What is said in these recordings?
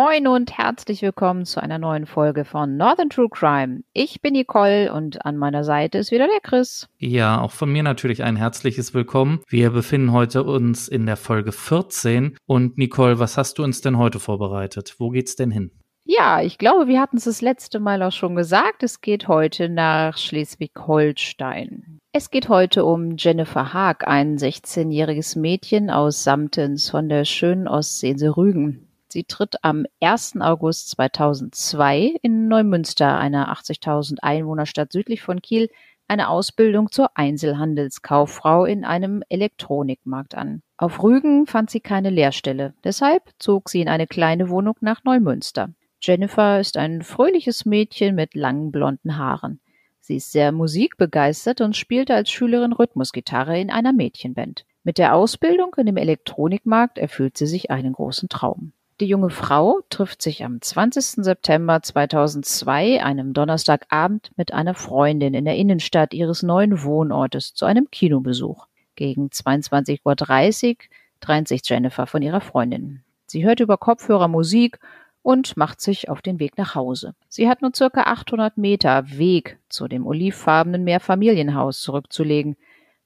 Moin und herzlich willkommen zu einer neuen Folge von Northern True Crime. Ich bin Nicole und an meiner Seite ist wieder der Chris. Ja, auch von mir natürlich ein herzliches Willkommen. Wir befinden heute uns in der Folge 14 und Nicole, was hast du uns denn heute vorbereitet? Wo geht's denn hin? Ja, ich glaube, wir hatten es das letzte Mal auch schon gesagt. Es geht heute nach Schleswig-Holstein. Es geht heute um Jennifer Haag, ein 16-jähriges Mädchen aus Samtens von der schönen Ostseeinsel Rügen. Sie tritt am 1. August 2002 in Neumünster, einer 80.000 Einwohnerstadt südlich von Kiel, eine Ausbildung zur Einzelhandelskauffrau in einem Elektronikmarkt an. Auf Rügen fand sie keine Lehrstelle, deshalb zog sie in eine kleine Wohnung nach Neumünster. Jennifer ist ein fröhliches Mädchen mit langen blonden Haaren. Sie ist sehr musikbegeistert und spielte als Schülerin Rhythmusgitarre in einer Mädchenband. Mit der Ausbildung in dem Elektronikmarkt erfüllt sie sich einen großen Traum. Die junge Frau trifft sich am 20. September 2002, einem Donnerstagabend, mit einer Freundin in der Innenstadt ihres neuen Wohnortes zu einem Kinobesuch. Gegen 22.30 Uhr trennt sich Jennifer von ihrer Freundin. Sie hört über Kopfhörer Musik und macht sich auf den Weg nach Hause. Sie hat nur circa 800 Meter Weg zu dem olivfarbenen Mehrfamilienhaus zurückzulegen,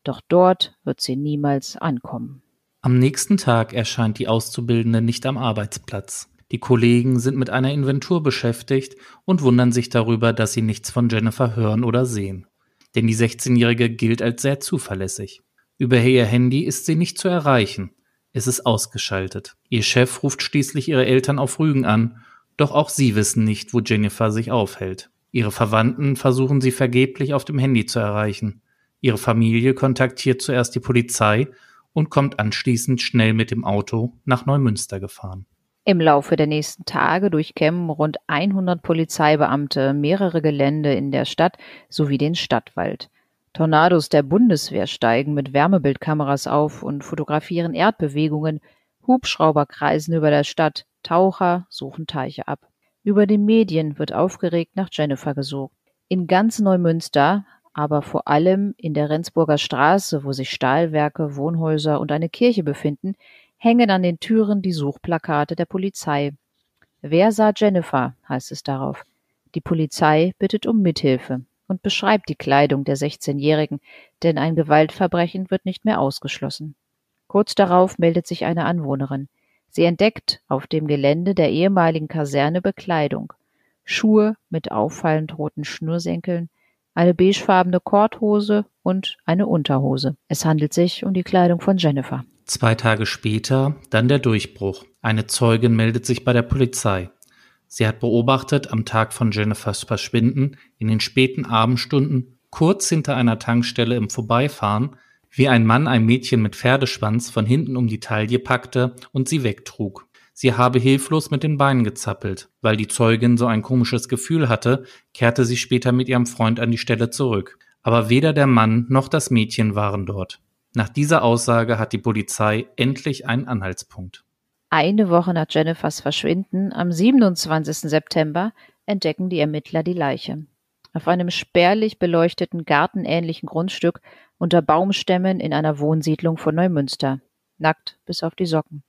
doch dort wird sie niemals ankommen. Am nächsten Tag erscheint die Auszubildende nicht am Arbeitsplatz. Die Kollegen sind mit einer Inventur beschäftigt und wundern sich darüber, dass sie nichts von Jennifer hören oder sehen. Denn die 16-Jährige gilt als sehr zuverlässig. Über ihr Handy ist sie nicht zu erreichen. Es ist ausgeschaltet. Ihr Chef ruft schließlich ihre Eltern auf Rügen an, doch auch sie wissen nicht, wo Jennifer sich aufhält. Ihre Verwandten versuchen sie vergeblich auf dem Handy zu erreichen. Ihre Familie kontaktiert zuerst die Polizei und kommt anschließend schnell mit dem Auto nach Neumünster gefahren. Im Laufe der nächsten Tage durchkämmen rund 100 Polizeibeamte mehrere Gelände in der Stadt sowie den Stadtwald. Tornados der Bundeswehr steigen mit Wärmebildkameras auf und fotografieren Erdbewegungen. Hubschrauber kreisen über der Stadt. Taucher suchen Teiche ab. Über den Medien wird aufgeregt nach Jennifer gesucht. In ganz Neumünster aber vor allem in der Rendsburger Straße, wo sich Stahlwerke, Wohnhäuser und eine Kirche befinden, hängen an den Türen die Suchplakate der Polizei. Wer sah Jennifer? heißt es darauf. Die Polizei bittet um Mithilfe und beschreibt die Kleidung der 16-Jährigen, denn ein Gewaltverbrechen wird nicht mehr ausgeschlossen. Kurz darauf meldet sich eine Anwohnerin. Sie entdeckt auf dem Gelände der ehemaligen Kaserne Bekleidung. Schuhe mit auffallend roten Schnürsenkeln, eine beigefarbene Korthose und eine Unterhose. Es handelt sich um die Kleidung von Jennifer. Zwei Tage später dann der Durchbruch. Eine Zeugin meldet sich bei der Polizei. Sie hat beobachtet am Tag von Jennifers Verschwinden in den späten Abendstunden kurz hinter einer Tankstelle im Vorbeifahren, wie ein Mann ein Mädchen mit Pferdeschwanz von hinten um die Taille packte und sie wegtrug. Sie habe hilflos mit den Beinen gezappelt. Weil die Zeugin so ein komisches Gefühl hatte, kehrte sie später mit ihrem Freund an die Stelle zurück. Aber weder der Mann noch das Mädchen waren dort. Nach dieser Aussage hat die Polizei endlich einen Anhaltspunkt. Eine Woche nach Jennifers Verschwinden, am 27. September, entdecken die Ermittler die Leiche. Auf einem spärlich beleuchteten gartenähnlichen Grundstück unter Baumstämmen in einer Wohnsiedlung von Neumünster. Nackt bis auf die Socken.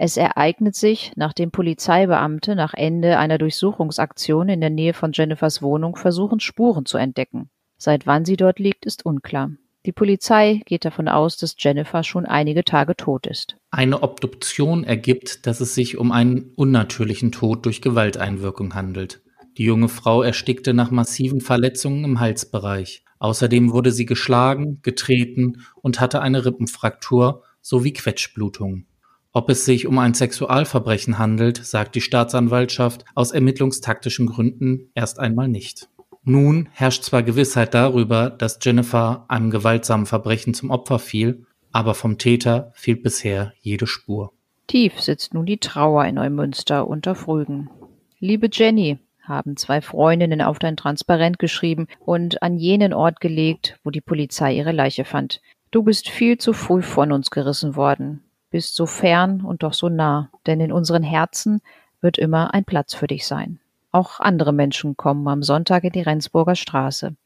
Es ereignet sich, nachdem Polizeibeamte nach Ende einer Durchsuchungsaktion in der Nähe von Jennifers Wohnung versuchen, Spuren zu entdecken. Seit wann sie dort liegt, ist unklar. Die Polizei geht davon aus, dass Jennifer schon einige Tage tot ist. Eine Obduktion ergibt, dass es sich um einen unnatürlichen Tod durch Gewalteinwirkung handelt. Die junge Frau erstickte nach massiven Verletzungen im Halsbereich. Außerdem wurde sie geschlagen, getreten und hatte eine Rippenfraktur sowie Quetschblutungen. Ob es sich um ein Sexualverbrechen handelt, sagt die Staatsanwaltschaft aus ermittlungstaktischen Gründen erst einmal nicht. Nun herrscht zwar Gewissheit darüber, dass Jennifer einem gewaltsamen Verbrechen zum Opfer fiel, aber vom Täter fehlt bisher jede Spur. Tief sitzt nun die Trauer in Neumünster unter Frügen. Liebe Jenny, haben zwei Freundinnen auf dein Transparent geschrieben und an jenen Ort gelegt, wo die Polizei ihre Leiche fand. Du bist viel zu früh von uns gerissen worden bist so fern und doch so nah, denn in unseren Herzen wird immer ein Platz für dich sein. Auch andere Menschen kommen am Sonntag in die Rendsburger Straße.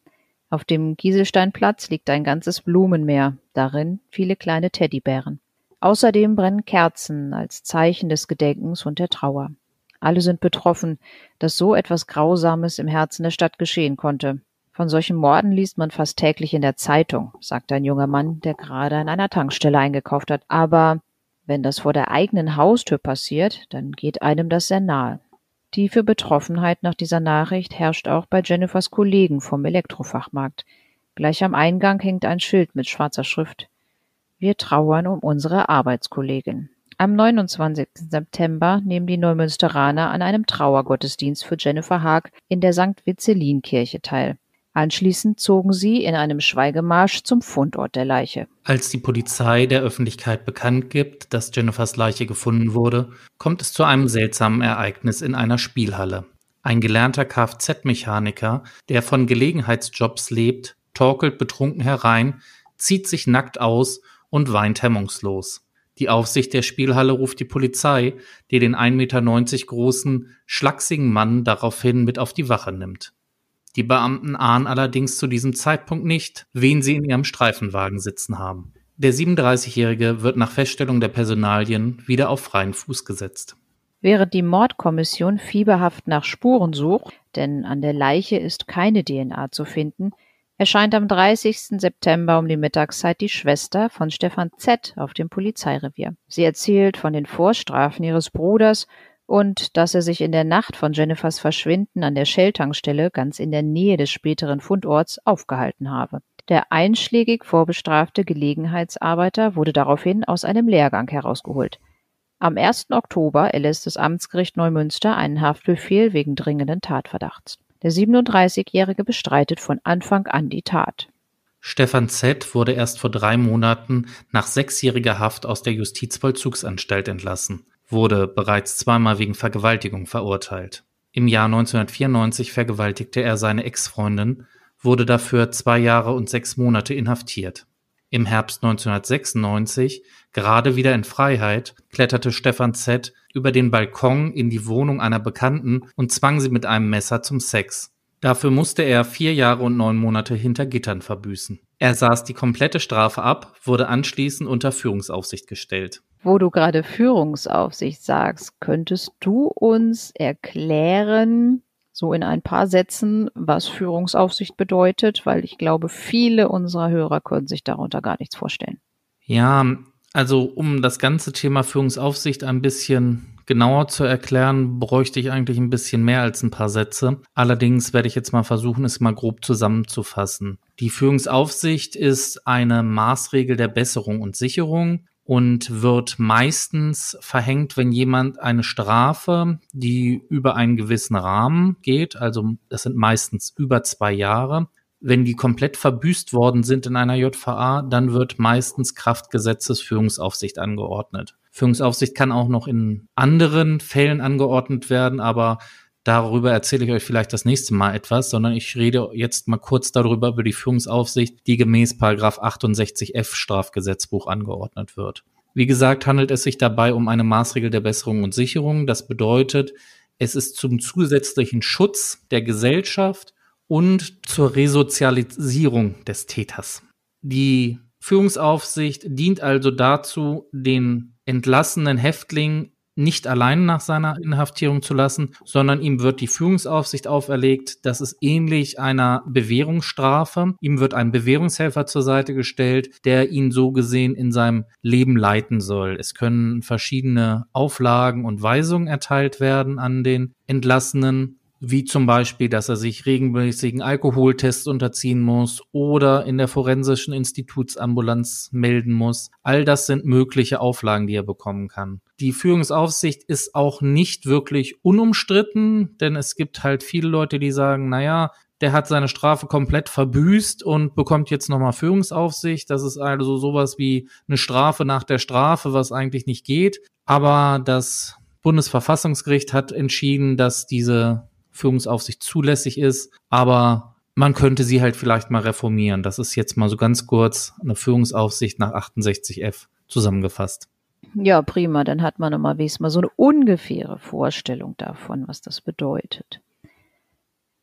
Auf dem Kieselsteinplatz liegt ein ganzes Blumenmeer, darin viele kleine Teddybären. Außerdem brennen Kerzen als Zeichen des Gedenkens und der Trauer. Alle sind betroffen, dass so etwas Grausames im Herzen der Stadt geschehen konnte. Von solchen Morden liest man fast täglich in der Zeitung, sagt ein junger Mann, der gerade an einer Tankstelle eingekauft hat. Aber wenn das vor der eigenen Haustür passiert, dann geht einem das sehr nahe. Tiefe Betroffenheit nach dieser Nachricht herrscht auch bei Jennifers Kollegen vom Elektrofachmarkt. Gleich am Eingang hängt ein Schild mit schwarzer Schrift. Wir trauern um unsere Arbeitskollegin. Am 29. September nehmen die Neumünsteraner an einem Trauergottesdienst für Jennifer Haag in der St. Witzelin-Kirche teil. Anschließend zogen sie in einem Schweigemarsch zum Fundort der Leiche. Als die Polizei der Öffentlichkeit bekannt gibt, dass Jennifers Leiche gefunden wurde, kommt es zu einem seltsamen Ereignis in einer Spielhalle. Ein gelernter Kfz-Mechaniker, der von Gelegenheitsjobs lebt, torkelt betrunken herein, zieht sich nackt aus und weint hemmungslos. Die Aufsicht der Spielhalle ruft die Polizei, die den 1,90 Meter großen, schlachsigen Mann daraufhin mit auf die Wache nimmt. Die Beamten ahnen allerdings zu diesem Zeitpunkt nicht, wen sie in ihrem Streifenwagen sitzen haben. Der 37-Jährige wird nach Feststellung der Personalien wieder auf freien Fuß gesetzt. Während die Mordkommission fieberhaft nach Spuren sucht, denn an der Leiche ist keine DNA zu finden, erscheint am 30. September um die Mittagszeit die Schwester von Stefan Z. auf dem Polizeirevier. Sie erzählt von den Vorstrafen ihres Bruders und dass er sich in der Nacht von Jennifers Verschwinden an der Shell-Tankstelle ganz in der Nähe des späteren Fundorts aufgehalten habe. Der einschlägig vorbestrafte Gelegenheitsarbeiter wurde daraufhin aus einem Lehrgang herausgeholt. Am 1. Oktober erlässt das Amtsgericht Neumünster einen Haftbefehl wegen dringenden Tatverdachts. Der 37-Jährige bestreitet von Anfang an die Tat. Stefan Z. wurde erst vor drei Monaten nach sechsjähriger Haft aus der Justizvollzugsanstalt entlassen wurde bereits zweimal wegen Vergewaltigung verurteilt. Im Jahr 1994 vergewaltigte er seine Ex-Freundin, wurde dafür zwei Jahre und sechs Monate inhaftiert. Im Herbst 1996, gerade wieder in Freiheit, kletterte Stefan Z. über den Balkon in die Wohnung einer Bekannten und zwang sie mit einem Messer zum Sex. Dafür musste er vier Jahre und neun Monate hinter Gittern verbüßen. Er saß die komplette Strafe ab, wurde anschließend unter Führungsaufsicht gestellt. Wo du gerade Führungsaufsicht sagst, könntest du uns erklären, so in ein paar Sätzen, was Führungsaufsicht bedeutet, weil ich glaube, viele unserer Hörer können sich darunter gar nichts vorstellen. Ja, also um das ganze Thema Führungsaufsicht ein bisschen genauer zu erklären, bräuchte ich eigentlich ein bisschen mehr als ein paar Sätze. Allerdings werde ich jetzt mal versuchen, es mal grob zusammenzufassen. Die Führungsaufsicht ist eine Maßregel der Besserung und Sicherung und wird meistens verhängt, wenn jemand eine Strafe, die über einen gewissen Rahmen geht, also das sind meistens über zwei Jahre, wenn die komplett verbüßt worden sind in einer JVA, dann wird meistens Kraftgesetzes Führungsaufsicht angeordnet. Führungsaufsicht kann auch noch in anderen Fällen angeordnet werden, aber Darüber erzähle ich euch vielleicht das nächste Mal etwas, sondern ich rede jetzt mal kurz darüber, über die Führungsaufsicht, die gemäß Paragraph 68f Strafgesetzbuch angeordnet wird. Wie gesagt, handelt es sich dabei um eine Maßregel der Besserung und Sicherung. Das bedeutet, es ist zum zusätzlichen Schutz der Gesellschaft und zur Resozialisierung des Täters. Die Führungsaufsicht dient also dazu, den entlassenen Häftling nicht allein nach seiner Inhaftierung zu lassen, sondern ihm wird die Führungsaufsicht auferlegt. Das ist ähnlich einer Bewährungsstrafe. Ihm wird ein Bewährungshelfer zur Seite gestellt, der ihn so gesehen in seinem Leben leiten soll. Es können verschiedene Auflagen und Weisungen erteilt werden an den Entlassenen wie zum Beispiel, dass er sich regelmäßigen Alkoholtests unterziehen muss oder in der forensischen Institutsambulanz melden muss. All das sind mögliche Auflagen, die er bekommen kann. Die Führungsaufsicht ist auch nicht wirklich unumstritten, denn es gibt halt viele Leute, die sagen, naja, der hat seine Strafe komplett verbüßt und bekommt jetzt nochmal Führungsaufsicht. Das ist also sowas wie eine Strafe nach der Strafe, was eigentlich nicht geht. Aber das Bundesverfassungsgericht hat entschieden, dass diese Führungsaufsicht zulässig ist, aber man könnte sie halt vielleicht mal reformieren. Das ist jetzt mal so ganz kurz eine Führungsaufsicht nach 68f zusammengefasst. Ja, prima. Dann hat man nochmal wenigstens mal so eine ungefähre Vorstellung davon, was das bedeutet.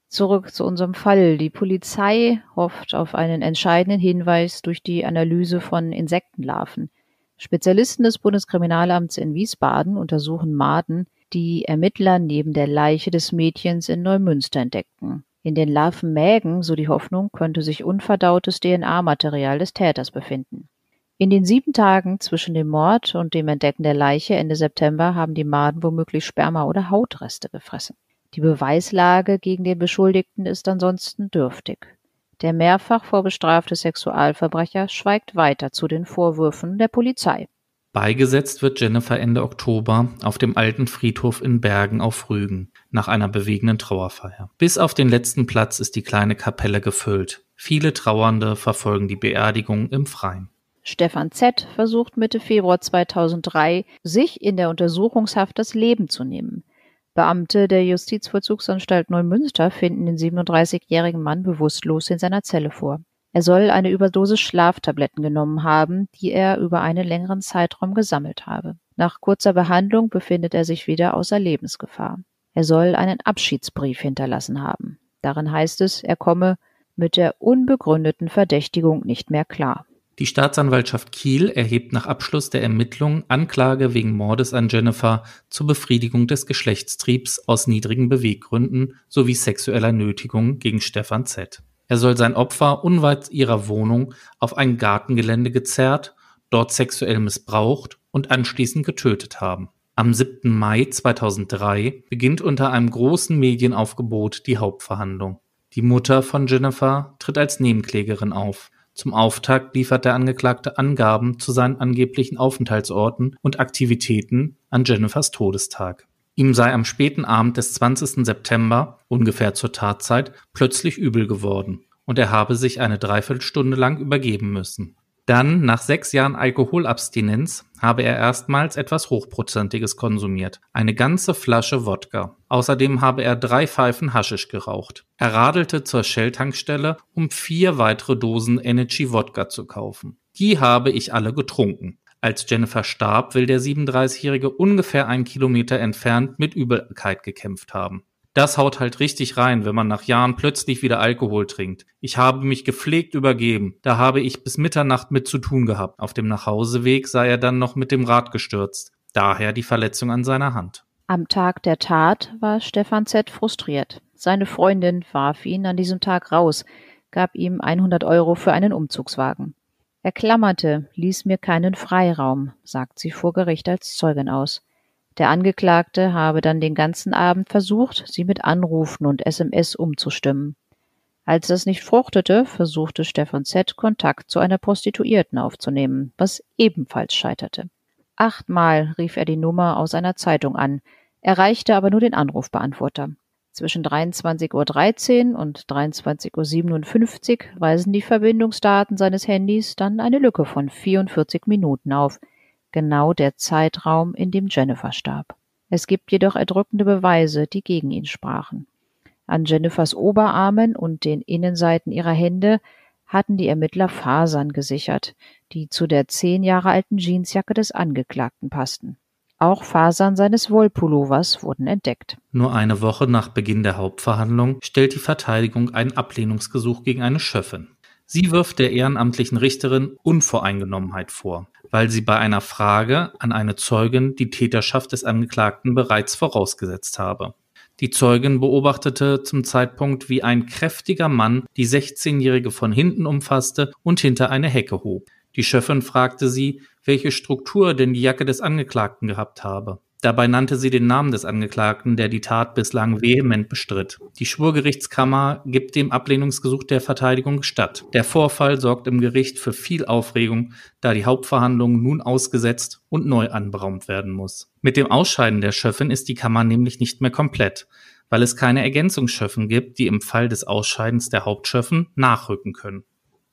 Zurück zu unserem Fall. Die Polizei hofft auf einen entscheidenden Hinweis durch die Analyse von Insektenlarven. Spezialisten des Bundeskriminalamts in Wiesbaden untersuchen Maden, die Ermittler neben der Leiche des Mädchens in Neumünster entdeckten. In den Larvenmägen, so die Hoffnung, könnte sich unverdautes DNA-Material des Täters befinden. In den sieben Tagen zwischen dem Mord und dem Entdecken der Leiche Ende September haben die Maden womöglich Sperma oder Hautreste gefressen. Die Beweislage gegen den Beschuldigten ist ansonsten dürftig. Der mehrfach vorbestrafte Sexualverbrecher schweigt weiter zu den Vorwürfen der Polizei. Beigesetzt wird Jennifer Ende Oktober auf dem alten Friedhof in Bergen auf Rügen nach einer bewegenden Trauerfeier. Bis auf den letzten Platz ist die kleine Kapelle gefüllt. Viele Trauernde verfolgen die Beerdigung im Freien. Stefan Z. versucht Mitte Februar 2003, sich in der Untersuchungshaft das Leben zu nehmen. Beamte der Justizvollzugsanstalt Neumünster finden den 37-jährigen Mann bewusstlos in seiner Zelle vor. Er soll eine Überdosis Schlaftabletten genommen haben, die er über einen längeren Zeitraum gesammelt habe. Nach kurzer Behandlung befindet er sich wieder außer Lebensgefahr. Er soll einen Abschiedsbrief hinterlassen haben. Darin heißt es, er komme mit der unbegründeten Verdächtigung nicht mehr klar. Die Staatsanwaltschaft Kiel erhebt nach Abschluss der Ermittlungen Anklage wegen Mordes an Jennifer zur Befriedigung des Geschlechtstriebs aus niedrigen Beweggründen sowie sexueller Nötigung gegen Stefan Z. Er soll sein Opfer unweit ihrer Wohnung auf ein Gartengelände gezerrt, dort sexuell missbraucht und anschließend getötet haben. Am 7. Mai 2003 beginnt unter einem großen Medienaufgebot die Hauptverhandlung. Die Mutter von Jennifer tritt als Nebenklägerin auf. Zum Auftakt liefert der Angeklagte Angaben zu seinen angeblichen Aufenthaltsorten und Aktivitäten an Jennifers Todestag. Ihm sei am späten Abend des 20. September, ungefähr zur Tatzeit, plötzlich übel geworden und er habe sich eine Dreiviertelstunde lang übergeben müssen. Dann, nach sechs Jahren Alkoholabstinenz, habe er erstmals etwas Hochprozentiges konsumiert. Eine ganze Flasche Wodka. Außerdem habe er drei Pfeifen Haschisch geraucht. Er radelte zur Shell-Tankstelle, um vier weitere Dosen Energy Wodka zu kaufen. Die habe ich alle getrunken. Als Jennifer starb, will der 37-Jährige ungefähr einen Kilometer entfernt mit Übelkeit gekämpft haben. Das haut halt richtig rein, wenn man nach Jahren plötzlich wieder Alkohol trinkt. Ich habe mich gepflegt übergeben. Da habe ich bis Mitternacht mit zu tun gehabt. Auf dem Nachhauseweg sei er dann noch mit dem Rad gestürzt. Daher die Verletzung an seiner Hand. Am Tag der Tat war Stefan Z. frustriert. Seine Freundin warf ihn an diesem Tag raus, gab ihm 100 Euro für einen Umzugswagen. Er klammerte, ließ mir keinen Freiraum, sagt sie vor Gericht als Zeugin aus. Der Angeklagte habe dann den ganzen Abend versucht, sie mit Anrufen und SMS umzustimmen. Als das nicht fruchtete, versuchte Stefan Z. Kontakt zu einer Prostituierten aufzunehmen, was ebenfalls scheiterte. Achtmal rief er die Nummer aus einer Zeitung an, erreichte aber nur den Anrufbeantworter. Zwischen 23.13 Uhr und 23.57 Uhr weisen die Verbindungsdaten seines Handys dann eine Lücke von 44 Minuten auf, genau der Zeitraum, in dem Jennifer starb. Es gibt jedoch erdrückende Beweise, die gegen ihn sprachen. An Jennifers Oberarmen und den Innenseiten ihrer Hände hatten die Ermittler Fasern gesichert, die zu der zehn Jahre alten Jeansjacke des Angeklagten passten. Auch Fasern seines Wollpullovers wurden entdeckt. Nur eine Woche nach Beginn der Hauptverhandlung stellt die Verteidigung einen Ablehnungsgesuch gegen eine Schöffin. Sie wirft der ehrenamtlichen Richterin Unvoreingenommenheit vor weil sie bei einer Frage an eine Zeugin die Täterschaft des Angeklagten bereits vorausgesetzt habe. Die Zeugin beobachtete zum Zeitpunkt, wie ein kräftiger Mann die 16-Jährige von hinten umfasste und hinter eine Hecke hob. Die Schöffin fragte sie, welche Struktur denn die Jacke des Angeklagten gehabt habe. Dabei nannte sie den Namen des Angeklagten, der die Tat bislang vehement bestritt. Die Schwurgerichtskammer gibt dem Ablehnungsgesuch der Verteidigung statt. Der Vorfall sorgt im Gericht für viel Aufregung, da die Hauptverhandlung nun ausgesetzt und neu anberaumt werden muss. Mit dem Ausscheiden der Schöffin ist die Kammer nämlich nicht mehr komplett, weil es keine Ergänzungsschöffen gibt, die im Fall des Ausscheidens der Hauptschöffen nachrücken können.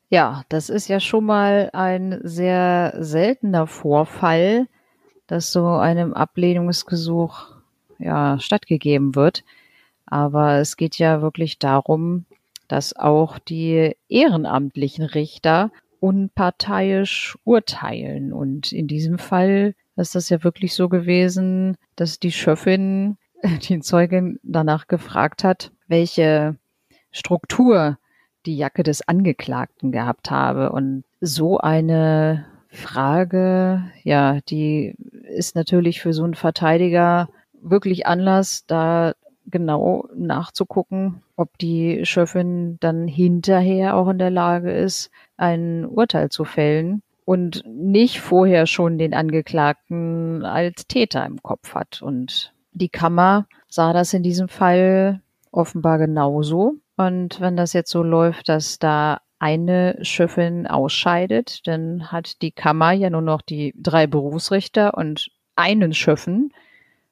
Ja, das ist ja schon mal ein sehr seltener Vorfall, dass so einem Ablehnungsgesuch ja stattgegeben wird. Aber es geht ja wirklich darum, dass auch die ehrenamtlichen Richter unparteiisch urteilen. Und in diesem Fall ist das ja wirklich so gewesen, dass die Schöffin die Zeugin danach gefragt hat, welche Struktur die Jacke des Angeklagten gehabt habe. Und so eine Frage, ja, die ist natürlich für so einen Verteidiger wirklich Anlass, da genau nachzugucken, ob die Schöffin dann hinterher auch in der Lage ist, ein Urteil zu fällen und nicht vorher schon den Angeklagten als Täter im Kopf hat. Und die Kammer sah das in diesem Fall offenbar genauso. Und wenn das jetzt so läuft, dass da eine Schöffin ausscheidet, dann hat die Kammer ja nur noch die drei Berufsrichter und einen Schöffen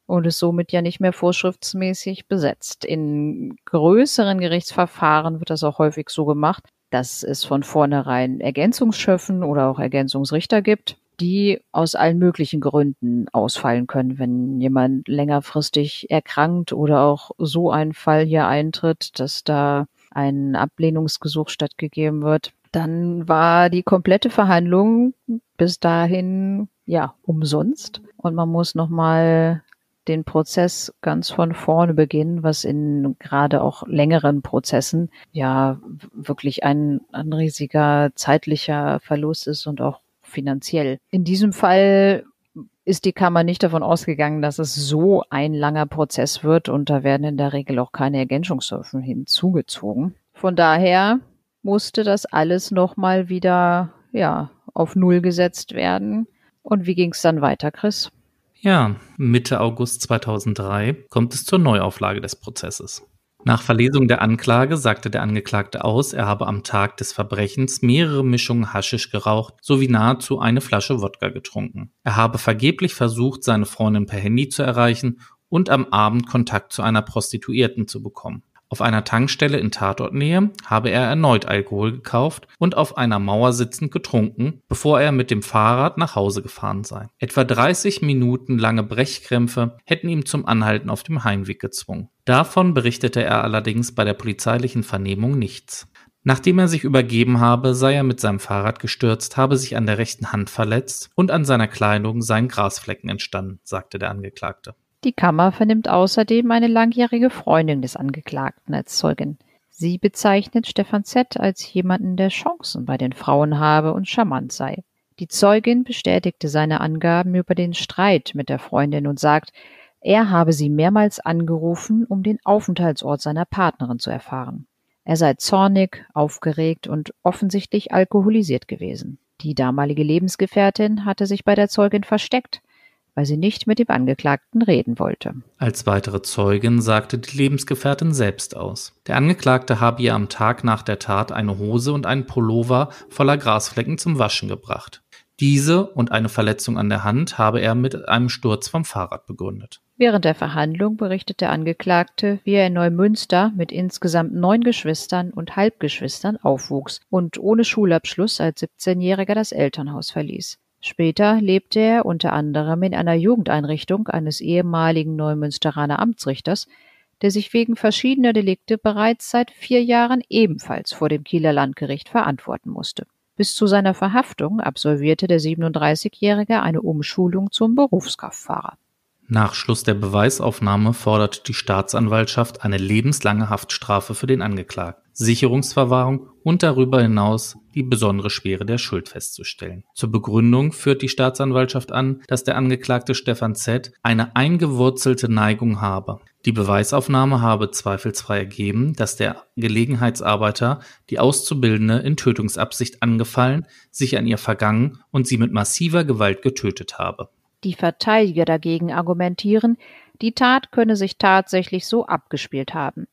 und ist somit ja nicht mehr vorschriftsmäßig besetzt. In größeren Gerichtsverfahren wird das auch häufig so gemacht, dass es von vornherein Ergänzungsschöffen oder auch Ergänzungsrichter gibt, die aus allen möglichen Gründen ausfallen können, wenn jemand längerfristig erkrankt oder auch so ein Fall hier eintritt, dass da ein Ablehnungsgesuch stattgegeben wird. Dann war die komplette Verhandlung bis dahin ja umsonst und man muss nochmal den Prozess ganz von vorne beginnen, was in gerade auch längeren Prozessen ja wirklich ein, ein riesiger zeitlicher Verlust ist und auch finanziell. In diesem Fall ist die Kammer nicht davon ausgegangen, dass es so ein langer Prozess wird und da werden in der Regel auch keine Ergänzungshilfen hinzugezogen. Von daher musste das alles nochmal wieder ja, auf Null gesetzt werden. Und wie ging es dann weiter, Chris? Ja, Mitte August 2003 kommt es zur Neuauflage des Prozesses. Nach Verlesung der Anklage sagte der Angeklagte aus, er habe am Tag des Verbrechens mehrere Mischungen Haschisch geraucht sowie nahezu eine Flasche Wodka getrunken. Er habe vergeblich versucht, seine Freundin per Handy zu erreichen und am Abend Kontakt zu einer Prostituierten zu bekommen. Auf einer Tankstelle in Tatortnähe habe er erneut Alkohol gekauft und auf einer Mauer sitzend getrunken, bevor er mit dem Fahrrad nach Hause gefahren sei. Etwa 30 Minuten lange Brechkrämpfe hätten ihm zum Anhalten auf dem Heimweg gezwungen. Davon berichtete er allerdings bei der polizeilichen Vernehmung nichts. Nachdem er sich übergeben habe, sei er mit seinem Fahrrad gestürzt, habe sich an der rechten Hand verletzt und an seiner Kleidung seien Grasflecken entstanden, sagte der Angeklagte. Die Kammer vernimmt außerdem eine langjährige Freundin des Angeklagten als Zeugin. Sie bezeichnet Stefan Z. als jemanden, der Chancen bei den Frauen habe und charmant sei. Die Zeugin bestätigte seine Angaben über den Streit mit der Freundin und sagt, er habe sie mehrmals angerufen, um den Aufenthaltsort seiner Partnerin zu erfahren. Er sei zornig, aufgeregt und offensichtlich alkoholisiert gewesen. Die damalige Lebensgefährtin hatte sich bei der Zeugin versteckt weil sie nicht mit dem Angeklagten reden wollte. Als weitere Zeugin sagte die Lebensgefährtin selbst aus. Der Angeklagte habe ihr am Tag nach der Tat eine Hose und einen Pullover voller Grasflecken zum Waschen gebracht. Diese und eine Verletzung an der Hand habe er mit einem Sturz vom Fahrrad begründet. Während der Verhandlung berichtet der Angeklagte, wie er in Neumünster mit insgesamt neun Geschwistern und Halbgeschwistern aufwuchs und ohne Schulabschluss als 17-Jähriger das Elternhaus verließ. Später lebte er unter anderem in einer Jugendeinrichtung eines ehemaligen Neumünsteraner Amtsrichters, der sich wegen verschiedener Delikte bereits seit vier Jahren ebenfalls vor dem Kieler Landgericht verantworten musste. Bis zu seiner Verhaftung absolvierte der 37-Jährige eine Umschulung zum Berufskraftfahrer. Nach Schluss der Beweisaufnahme fordert die Staatsanwaltschaft eine lebenslange Haftstrafe für den Angeklagten, Sicherungsverwahrung und darüber hinaus die besondere Schwere der Schuld festzustellen. Zur Begründung führt die Staatsanwaltschaft an, dass der Angeklagte Stefan Z. eine eingewurzelte Neigung habe. Die Beweisaufnahme habe zweifelsfrei ergeben, dass der Gelegenheitsarbeiter die Auszubildende in Tötungsabsicht angefallen, sich an ihr vergangen und sie mit massiver Gewalt getötet habe. Die Verteidiger dagegen argumentieren, die Tat könne sich tatsächlich so abgespielt haben.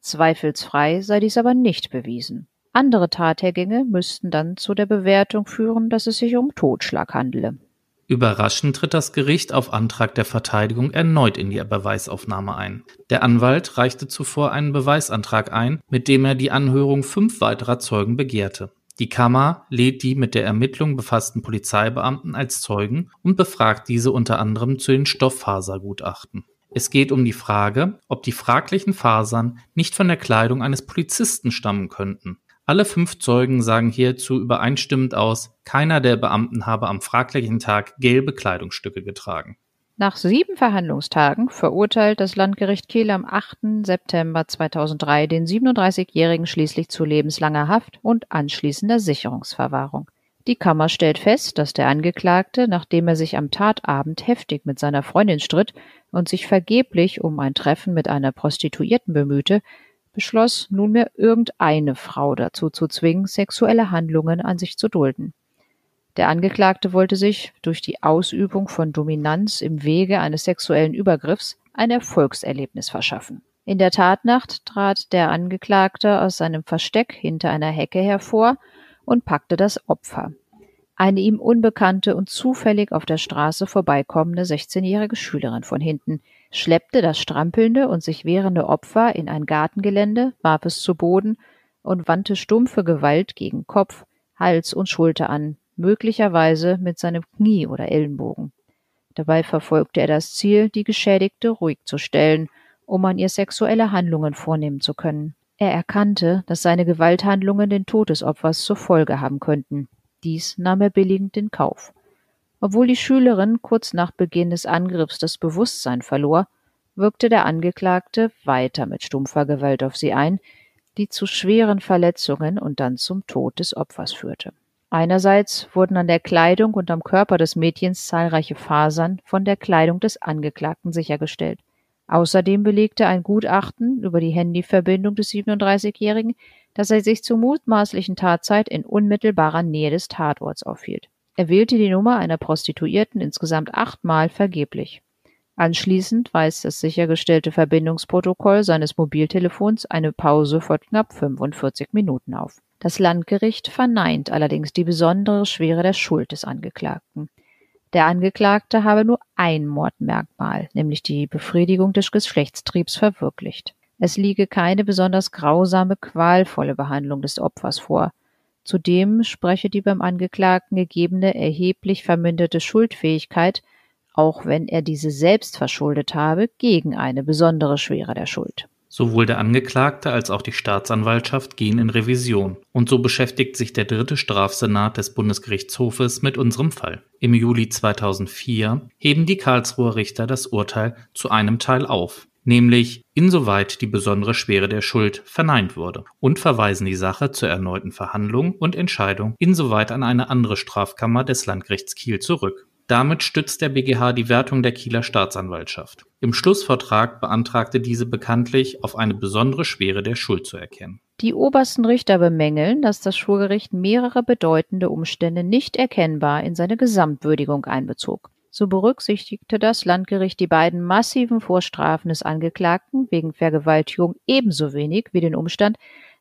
Zweifelsfrei sei dies aber nicht bewiesen. Andere Tathergänge müssten dann zu der Bewertung führen, dass es sich um Totschlag handele. Überraschend tritt das Gericht auf Antrag der Verteidigung erneut in die Beweisaufnahme ein. Der Anwalt reichte zuvor einen Beweisantrag ein, mit dem er die Anhörung fünf weiterer Zeugen begehrte. Die Kammer lädt die mit der Ermittlung befassten Polizeibeamten als Zeugen und befragt diese unter anderem zu den Stofffasergutachten. Es geht um die Frage, ob die fraglichen Fasern nicht von der Kleidung eines Polizisten stammen könnten. Alle fünf Zeugen sagen hierzu übereinstimmend aus, keiner der Beamten habe am fraglichen Tag gelbe Kleidungsstücke getragen. Nach sieben Verhandlungstagen verurteilt das Landgericht Kiel am 8. September 2003 den 37-Jährigen schließlich zu lebenslanger Haft und anschließender Sicherungsverwahrung. Die Kammer stellt fest, dass der Angeklagte, nachdem er sich am Tatabend heftig mit seiner Freundin stritt und sich vergeblich um ein Treffen mit einer Prostituierten bemühte, beschloss, nunmehr irgendeine Frau dazu zu zwingen, sexuelle Handlungen an sich zu dulden. Der Angeklagte wollte sich durch die Ausübung von Dominanz im Wege eines sexuellen Übergriffs ein Erfolgserlebnis verschaffen. In der Tatnacht trat der Angeklagte aus seinem Versteck hinter einer Hecke hervor und packte das Opfer. Eine ihm unbekannte und zufällig auf der Straße vorbeikommende 16-jährige Schülerin von hinten, schleppte das strampelnde und sich wehrende Opfer in ein Gartengelände, warf es zu Boden und wandte stumpfe Gewalt gegen Kopf, Hals und Schulter an, möglicherweise mit seinem Knie oder Ellenbogen. Dabei verfolgte er das Ziel, die Geschädigte ruhig zu stellen, um an ihr sexuelle Handlungen vornehmen zu können. Er erkannte, dass seine Gewalthandlungen den Tod des Opfers zur Folge haben könnten. Dies nahm er billigend in Kauf. Obwohl die Schülerin kurz nach Beginn des Angriffs das Bewusstsein verlor, wirkte der Angeklagte weiter mit stumpfer Gewalt auf sie ein, die zu schweren Verletzungen und dann zum Tod des Opfers führte. Einerseits wurden an der Kleidung und am Körper des Mädchens zahlreiche Fasern von der Kleidung des Angeklagten sichergestellt. Außerdem belegte ein Gutachten über die Handyverbindung des 37-Jährigen, dass er sich zur mutmaßlichen Tatzeit in unmittelbarer Nähe des Tatorts aufhielt. Er wählte die Nummer einer Prostituierten insgesamt achtmal vergeblich. Anschließend weist das sichergestellte Verbindungsprotokoll seines Mobiltelefons eine Pause von knapp 45 Minuten auf. Das Landgericht verneint allerdings die besondere Schwere der Schuld des Angeklagten. Der Angeklagte habe nur ein Mordmerkmal, nämlich die Befriedigung des Geschlechtstriebs verwirklicht. Es liege keine besonders grausame, qualvolle Behandlung des Opfers vor. Zudem spreche die beim Angeklagten gegebene erheblich verminderte Schuldfähigkeit, auch wenn er diese selbst verschuldet habe, gegen eine besondere Schwere der Schuld. Sowohl der Angeklagte als auch die Staatsanwaltschaft gehen in Revision. Und so beschäftigt sich der dritte Strafsenat des Bundesgerichtshofes mit unserem Fall. Im Juli 2004 heben die Karlsruher Richter das Urteil zu einem Teil auf, nämlich insoweit die besondere Schwere der Schuld verneint wurde, und verweisen die Sache zur erneuten Verhandlung und Entscheidung insoweit an eine andere Strafkammer des Landgerichts Kiel zurück. Damit stützt der BGH die Wertung der Kieler Staatsanwaltschaft. Im Schlussvertrag beantragte diese bekanntlich, auf eine besondere Schwere der Schuld zu erkennen. Die obersten Richter bemängeln, dass das Schwurgericht mehrere bedeutende Umstände nicht erkennbar in seine Gesamtwürdigung einbezog. So berücksichtigte das Landgericht die beiden massiven Vorstrafen des Angeklagten wegen Vergewaltigung ebenso wenig wie den Umstand,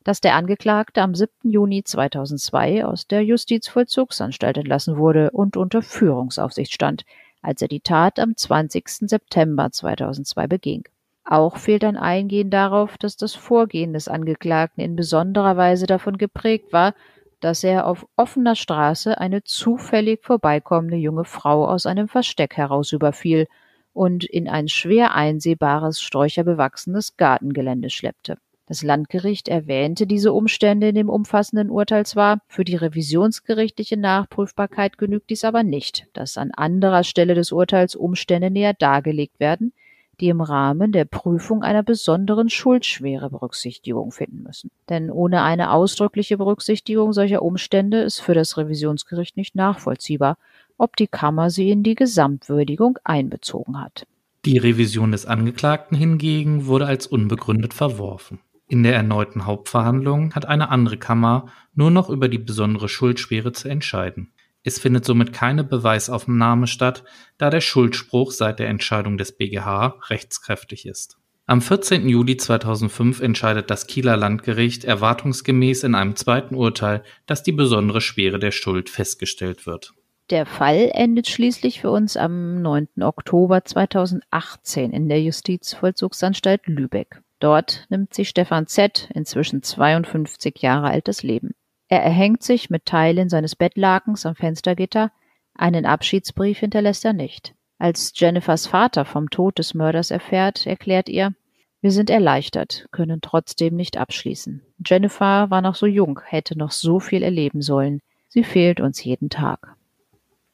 dass der Angeklagte am 7. Juni 2002 aus der Justizvollzugsanstalt entlassen wurde und unter Führungsaufsicht stand, als er die Tat am 20. September 2002 beging. Auch fehlt ein Eingehen darauf, dass das Vorgehen des Angeklagten in besonderer Weise davon geprägt war, dass er auf offener Straße eine zufällig vorbeikommende junge Frau aus einem Versteck heraus überfiel und in ein schwer einsehbares, sträucherbewachsenes Gartengelände schleppte. Das Landgericht erwähnte diese Umstände in dem umfassenden Urteil zwar, für die revisionsgerichtliche Nachprüfbarkeit genügt dies aber nicht, dass an anderer Stelle des Urteils Umstände näher dargelegt werden, die im Rahmen der Prüfung einer besonderen Schuldschwere Berücksichtigung finden müssen. Denn ohne eine ausdrückliche Berücksichtigung solcher Umstände ist für das Revisionsgericht nicht nachvollziehbar, ob die Kammer sie in die Gesamtwürdigung einbezogen hat. Die Revision des Angeklagten hingegen wurde als unbegründet verworfen. In der erneuten Hauptverhandlung hat eine andere Kammer nur noch über die besondere Schuldschwere zu entscheiden. Es findet somit keine Beweisaufnahme statt, da der Schuldspruch seit der Entscheidung des BGH rechtskräftig ist. Am 14. Juli 2005 entscheidet das Kieler Landgericht erwartungsgemäß in einem zweiten Urteil, dass die besondere Schwere der Schuld festgestellt wird. Der Fall endet schließlich für uns am 9. Oktober 2018 in der Justizvollzugsanstalt Lübeck. Dort nimmt sich Stefan Z., inzwischen 52 Jahre alt, das Leben. Er erhängt sich mit Teilen seines Bettlakens am Fenstergitter, einen Abschiedsbrief hinterlässt er nicht. Als Jennifers Vater vom Tod des Mörders erfährt, erklärt ihr, wir sind erleichtert, können trotzdem nicht abschließen. Jennifer war noch so jung, hätte noch so viel erleben sollen. Sie fehlt uns jeden Tag.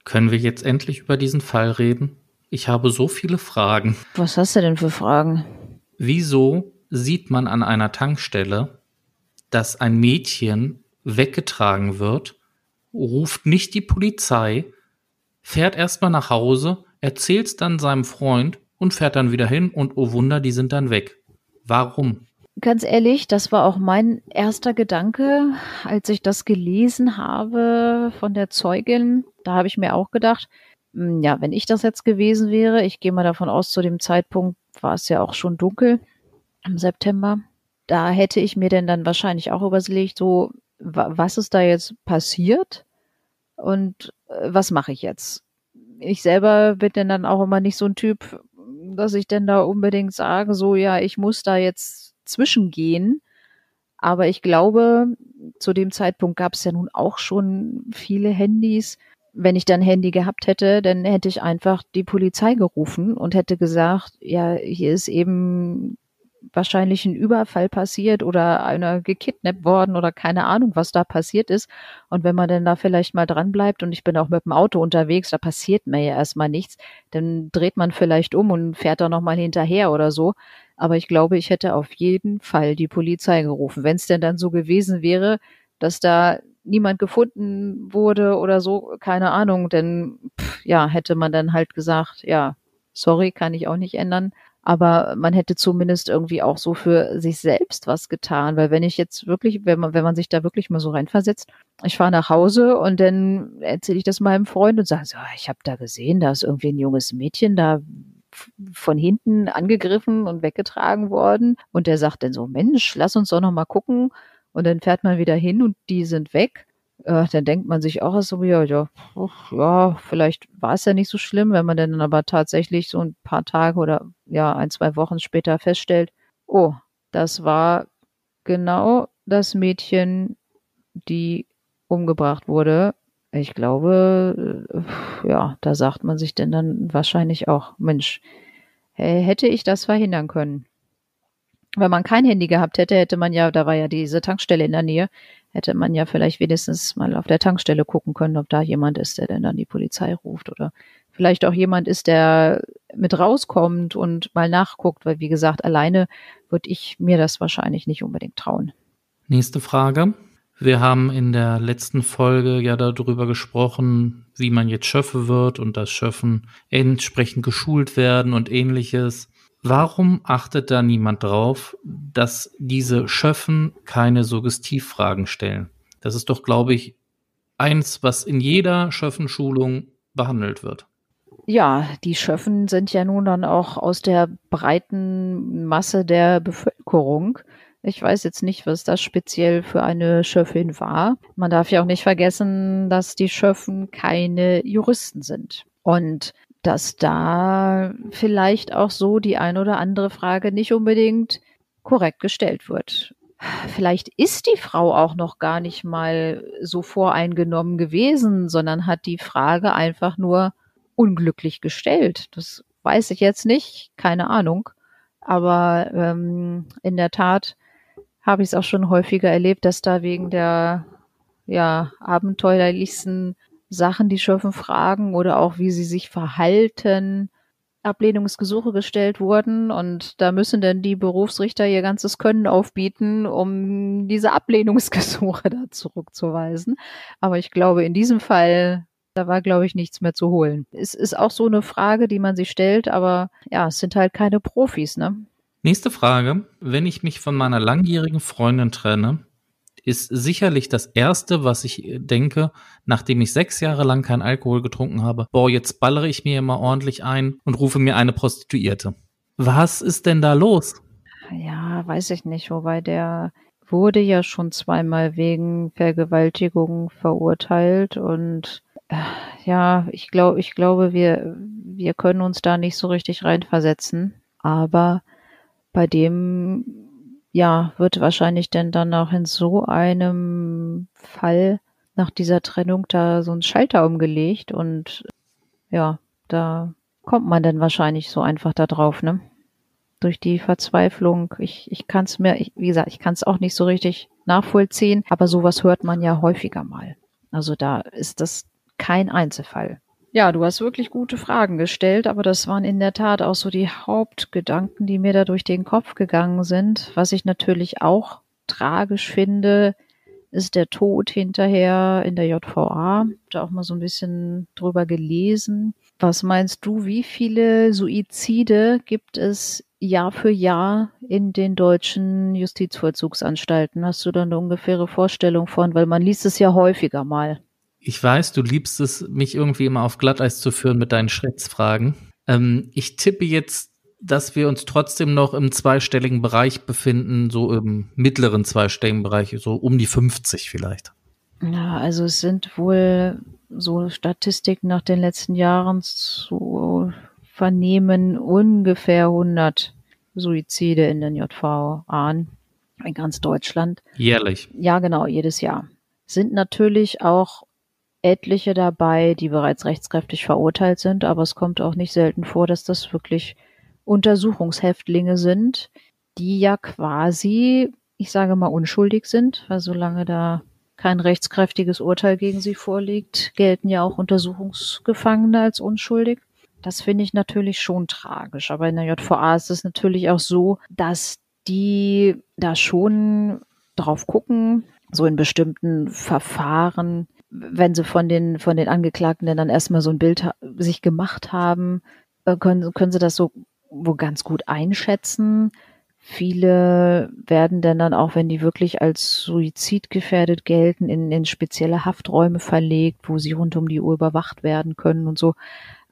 Können wir jetzt endlich über diesen Fall reden? Ich habe so viele Fragen. Was hast du denn für Fragen? Wieso sieht man an einer Tankstelle, dass ein Mädchen weggetragen wird ruft nicht die Polizei, fährt erstmal nach Hause, erzählt's dann seinem Freund und fährt dann wieder hin und oh Wunder, die sind dann weg. Warum? Ganz ehrlich, das war auch mein erster Gedanke, als ich das gelesen habe von der Zeugin. Da habe ich mir auch gedacht, hm, ja, wenn ich das jetzt gewesen wäre, ich gehe mal davon aus, zu dem Zeitpunkt war es ja auch schon dunkel im September. Da hätte ich mir denn dann wahrscheinlich auch überlegt, so, was ist da jetzt passiert und äh, was mache ich jetzt? Ich selber bin denn dann auch immer nicht so ein Typ, dass ich denn da unbedingt sage, so, ja, ich muss da jetzt zwischengehen. Aber ich glaube, zu dem Zeitpunkt gab es ja nun auch schon viele Handys wenn ich dann Handy gehabt hätte, dann hätte ich einfach die Polizei gerufen und hätte gesagt, ja, hier ist eben wahrscheinlich ein Überfall passiert oder einer gekidnappt worden oder keine Ahnung, was da passiert ist. Und wenn man dann da vielleicht mal dran bleibt und ich bin auch mit dem Auto unterwegs, da passiert mir ja erstmal nichts, dann dreht man vielleicht um und fährt da nochmal hinterher oder so. Aber ich glaube, ich hätte auf jeden Fall die Polizei gerufen. Wenn es denn dann so gewesen wäre, dass da niemand gefunden wurde oder so, keine Ahnung, denn pff, ja, hätte man dann halt gesagt, ja, sorry, kann ich auch nicht ändern. Aber man hätte zumindest irgendwie auch so für sich selbst was getan, weil wenn ich jetzt wirklich, wenn man, wenn man sich da wirklich mal so reinversetzt, ich fahre nach Hause und dann erzähle ich das meinem Freund und sage so, ich habe da gesehen, da ist irgendwie ein junges Mädchen da von hinten angegriffen und weggetragen worden. Und der sagt dann so, Mensch, lass uns doch noch mal gucken, und dann fährt man wieder hin und die sind weg. Äh, dann denkt man sich auch so, ja, ja, ja, vielleicht war es ja nicht so schlimm, wenn man dann aber tatsächlich so ein paar Tage oder ja, ein, zwei Wochen später feststellt, oh, das war genau das Mädchen, die umgebracht wurde. Ich glaube, äh, ja, da sagt man sich denn dann wahrscheinlich auch, Mensch, hätte ich das verhindern können? Wenn man kein Handy gehabt hätte, hätte man ja, da war ja diese Tankstelle in der Nähe, hätte man ja vielleicht wenigstens mal auf der Tankstelle gucken können, ob da jemand ist, der denn dann die Polizei ruft oder vielleicht auch jemand ist, der mit rauskommt und mal nachguckt, weil wie gesagt, alleine würde ich mir das wahrscheinlich nicht unbedingt trauen. Nächste Frage. Wir haben in der letzten Folge ja darüber gesprochen, wie man jetzt Schöffe wird und dass Schöffen entsprechend geschult werden und ähnliches. Warum achtet da niemand drauf, dass diese Schöffen keine Suggestivfragen stellen? Das ist doch, glaube ich, eins, was in jeder Schöffenschulung behandelt wird. Ja, die Schöffen sind ja nun dann auch aus der breiten Masse der Bevölkerung. Ich weiß jetzt nicht, was das speziell für eine Schöffin war. Man darf ja auch nicht vergessen, dass die Schöffen keine Juristen sind. Und dass da vielleicht auch so die ein oder andere Frage nicht unbedingt korrekt gestellt wird. Vielleicht ist die Frau auch noch gar nicht mal so voreingenommen gewesen, sondern hat die Frage einfach nur unglücklich gestellt. Das weiß ich jetzt nicht, keine Ahnung. Aber ähm, in der Tat habe ich es auch schon häufiger erlebt, dass da wegen der ja abenteuerlichsten Sachen, die Schöffen fragen oder auch wie sie sich verhalten, Ablehnungsgesuche gestellt wurden und da müssen dann die Berufsrichter ihr ganzes Können aufbieten, um diese Ablehnungsgesuche da zurückzuweisen. Aber ich glaube, in diesem Fall, da war, glaube ich, nichts mehr zu holen. Es ist auch so eine Frage, die man sich stellt, aber ja, es sind halt keine Profis, ne? Nächste Frage. Wenn ich mich von meiner langjährigen Freundin trenne, ist sicherlich das erste, was ich äh, denke, nachdem ich sechs Jahre lang keinen Alkohol getrunken habe. Boah, jetzt ballere ich mir immer ordentlich ein und rufe mir eine Prostituierte. Was ist denn da los? Ja, weiß ich nicht, wobei der wurde ja schon zweimal wegen Vergewaltigung verurteilt und äh, ja, ich glaube, ich glaube, wir, wir können uns da nicht so richtig reinversetzen. Aber bei dem ja, wird wahrscheinlich denn dann auch in so einem Fall nach dieser Trennung da so ein Schalter umgelegt und ja, da kommt man dann wahrscheinlich so einfach da drauf, ne? Durch die Verzweiflung. Ich, ich kann es mir, ich, wie gesagt, ich kann es auch nicht so richtig nachvollziehen, aber sowas hört man ja häufiger mal. Also da ist das kein Einzelfall. Ja, du hast wirklich gute Fragen gestellt, aber das waren in der Tat auch so die Hauptgedanken, die mir da durch den Kopf gegangen sind. Was ich natürlich auch tragisch finde, ist der Tod hinterher in der JVA. Da auch mal so ein bisschen drüber gelesen. Was meinst du, wie viele Suizide gibt es Jahr für Jahr in den deutschen Justizvollzugsanstalten? Hast du da eine ungefähre Vorstellung von? Weil man liest es ja häufiger mal. Ich weiß, du liebst es, mich irgendwie immer auf Glatteis zu führen mit deinen Schätzfragen. Ähm, ich tippe jetzt, dass wir uns trotzdem noch im zweistelligen Bereich befinden, so im mittleren zweistelligen Bereich, so um die 50 vielleicht. Ja, also es sind wohl so Statistiken nach den letzten Jahren zu vernehmen ungefähr 100 Suizide in den JVA in ganz Deutschland. Jährlich. Ja, genau, jedes Jahr. Sind natürlich auch etliche dabei, die bereits rechtskräftig verurteilt sind, aber es kommt auch nicht selten vor, dass das wirklich Untersuchungshäftlinge sind, die ja quasi, ich sage mal, unschuldig sind, weil solange da kein rechtskräftiges Urteil gegen sie vorliegt, gelten ja auch Untersuchungsgefangene als unschuldig. Das finde ich natürlich schon tragisch. Aber in der JVA ist es natürlich auch so, dass die da schon drauf gucken, so in bestimmten Verfahren, wenn sie von den, von den Angeklagten dann erstmal so ein Bild sich gemacht haben, äh, können, können sie das so wo ganz gut einschätzen. Viele werden denn dann auch, wenn die wirklich als suizidgefährdet gelten, in, in spezielle Hafträume verlegt, wo sie rund um die Uhr überwacht werden können und so.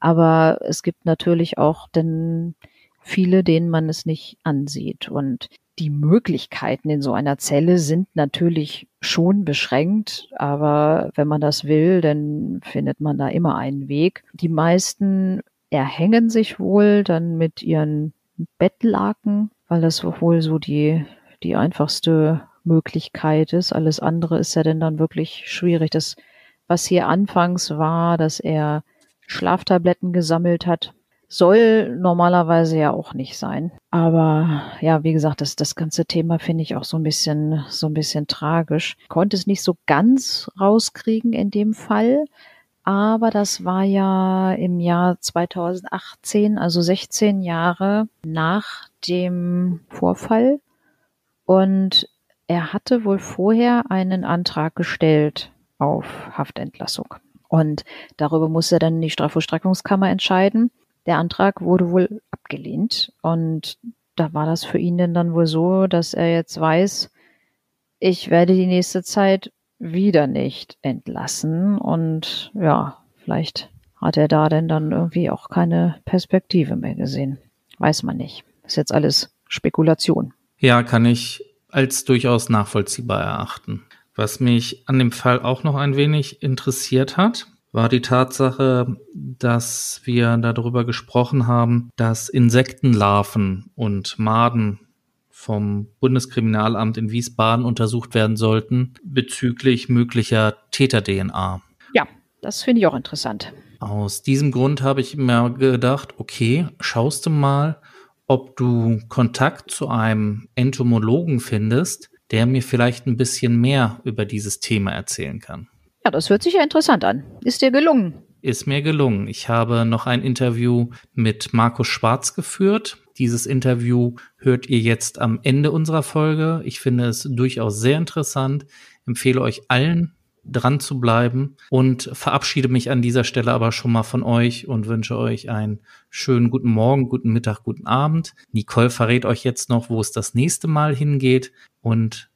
Aber es gibt natürlich auch denn viele, denen man es nicht ansieht. Und die Möglichkeiten in so einer Zelle sind natürlich schon beschränkt, aber wenn man das will, dann findet man da immer einen Weg. Die meisten erhängen sich wohl dann mit ihren Bettlaken weil das wohl so die, die einfachste Möglichkeit ist. Alles andere ist ja denn dann wirklich schwierig. Das, was hier anfangs war, dass er Schlaftabletten gesammelt hat, soll normalerweise ja auch nicht sein. Aber ja, wie gesagt, das, das ganze Thema finde ich auch so ein bisschen, so ein bisschen tragisch. Konnte es nicht so ganz rauskriegen in dem Fall. Aber das war ja im Jahr 2018, also 16 Jahre nach dem Vorfall. Und er hatte wohl vorher einen Antrag gestellt auf Haftentlassung. Und darüber musste dann die Strafvollstreckungskammer entscheiden. Der Antrag wurde wohl abgelehnt. Und da war das für ihn denn dann wohl so, dass er jetzt weiß, ich werde die nächste Zeit wieder nicht entlassen. Und ja, vielleicht hat er da denn dann irgendwie auch keine Perspektive mehr gesehen. Weiß man nicht. Ist jetzt alles Spekulation. Ja, kann ich als durchaus nachvollziehbar erachten. Was mich an dem Fall auch noch ein wenig interessiert hat, war die Tatsache, dass wir darüber gesprochen haben, dass Insektenlarven und Maden vom Bundeskriminalamt in Wiesbaden untersucht werden sollten bezüglich möglicher Täter-DNA. Ja, das finde ich auch interessant. Aus diesem Grund habe ich mir gedacht, okay, schaust du mal, ob du Kontakt zu einem Entomologen findest, der mir vielleicht ein bisschen mehr über dieses Thema erzählen kann. Ja, das hört sich ja interessant an. Ist dir gelungen? Ist mir gelungen. Ich habe noch ein Interview mit Markus Schwarz geführt. Dieses Interview hört ihr jetzt am Ende unserer Folge. Ich finde es durchaus sehr interessant. Empfehle euch allen, dran zu bleiben und verabschiede mich an dieser Stelle aber schon mal von euch und wünsche euch einen schönen guten Morgen, guten Mittag, guten Abend. Nicole verrät euch jetzt noch, wo es das nächste Mal hingeht und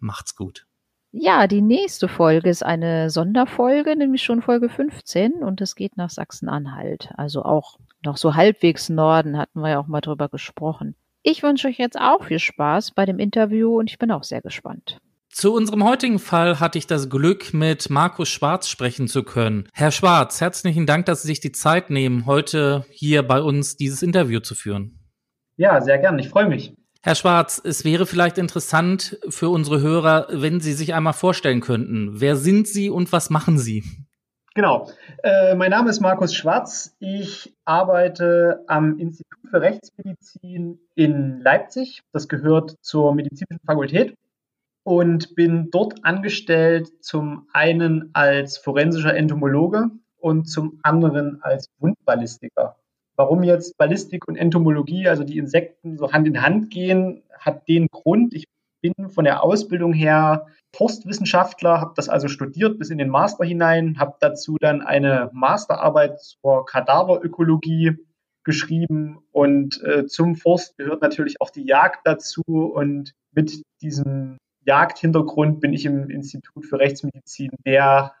macht's gut. Ja, die nächste Folge ist eine Sonderfolge, nämlich schon Folge 15 und es geht nach Sachsen-Anhalt. Also auch noch so halbwegs Norden hatten wir ja auch mal drüber gesprochen. Ich wünsche euch jetzt auch viel Spaß bei dem Interview und ich bin auch sehr gespannt. Zu unserem heutigen Fall hatte ich das Glück, mit Markus Schwarz sprechen zu können. Herr Schwarz, herzlichen Dank, dass Sie sich die Zeit nehmen, heute hier bei uns dieses Interview zu führen. Ja, sehr gern. Ich freue mich. Herr Schwarz, es wäre vielleicht interessant für unsere Hörer, wenn Sie sich einmal vorstellen könnten. Wer sind Sie und was machen Sie? Genau. Äh, mein Name ist Markus Schwarz. Ich arbeite am Institut für Rechtsmedizin in Leipzig. Das gehört zur medizinischen Fakultät und bin dort angestellt zum einen als forensischer Entomologe und zum anderen als Wundballistiker. Warum jetzt Ballistik und Entomologie, also die Insekten, so Hand in Hand gehen, hat den Grund, ich bin von der Ausbildung her Forstwissenschaftler, habe das also studiert bis in den Master hinein, habe dazu dann eine Masterarbeit zur Kadaverökologie geschrieben und äh, zum Forst gehört natürlich auch die Jagd dazu und mit diesem Jagdhintergrund bin ich im Institut für Rechtsmedizin der,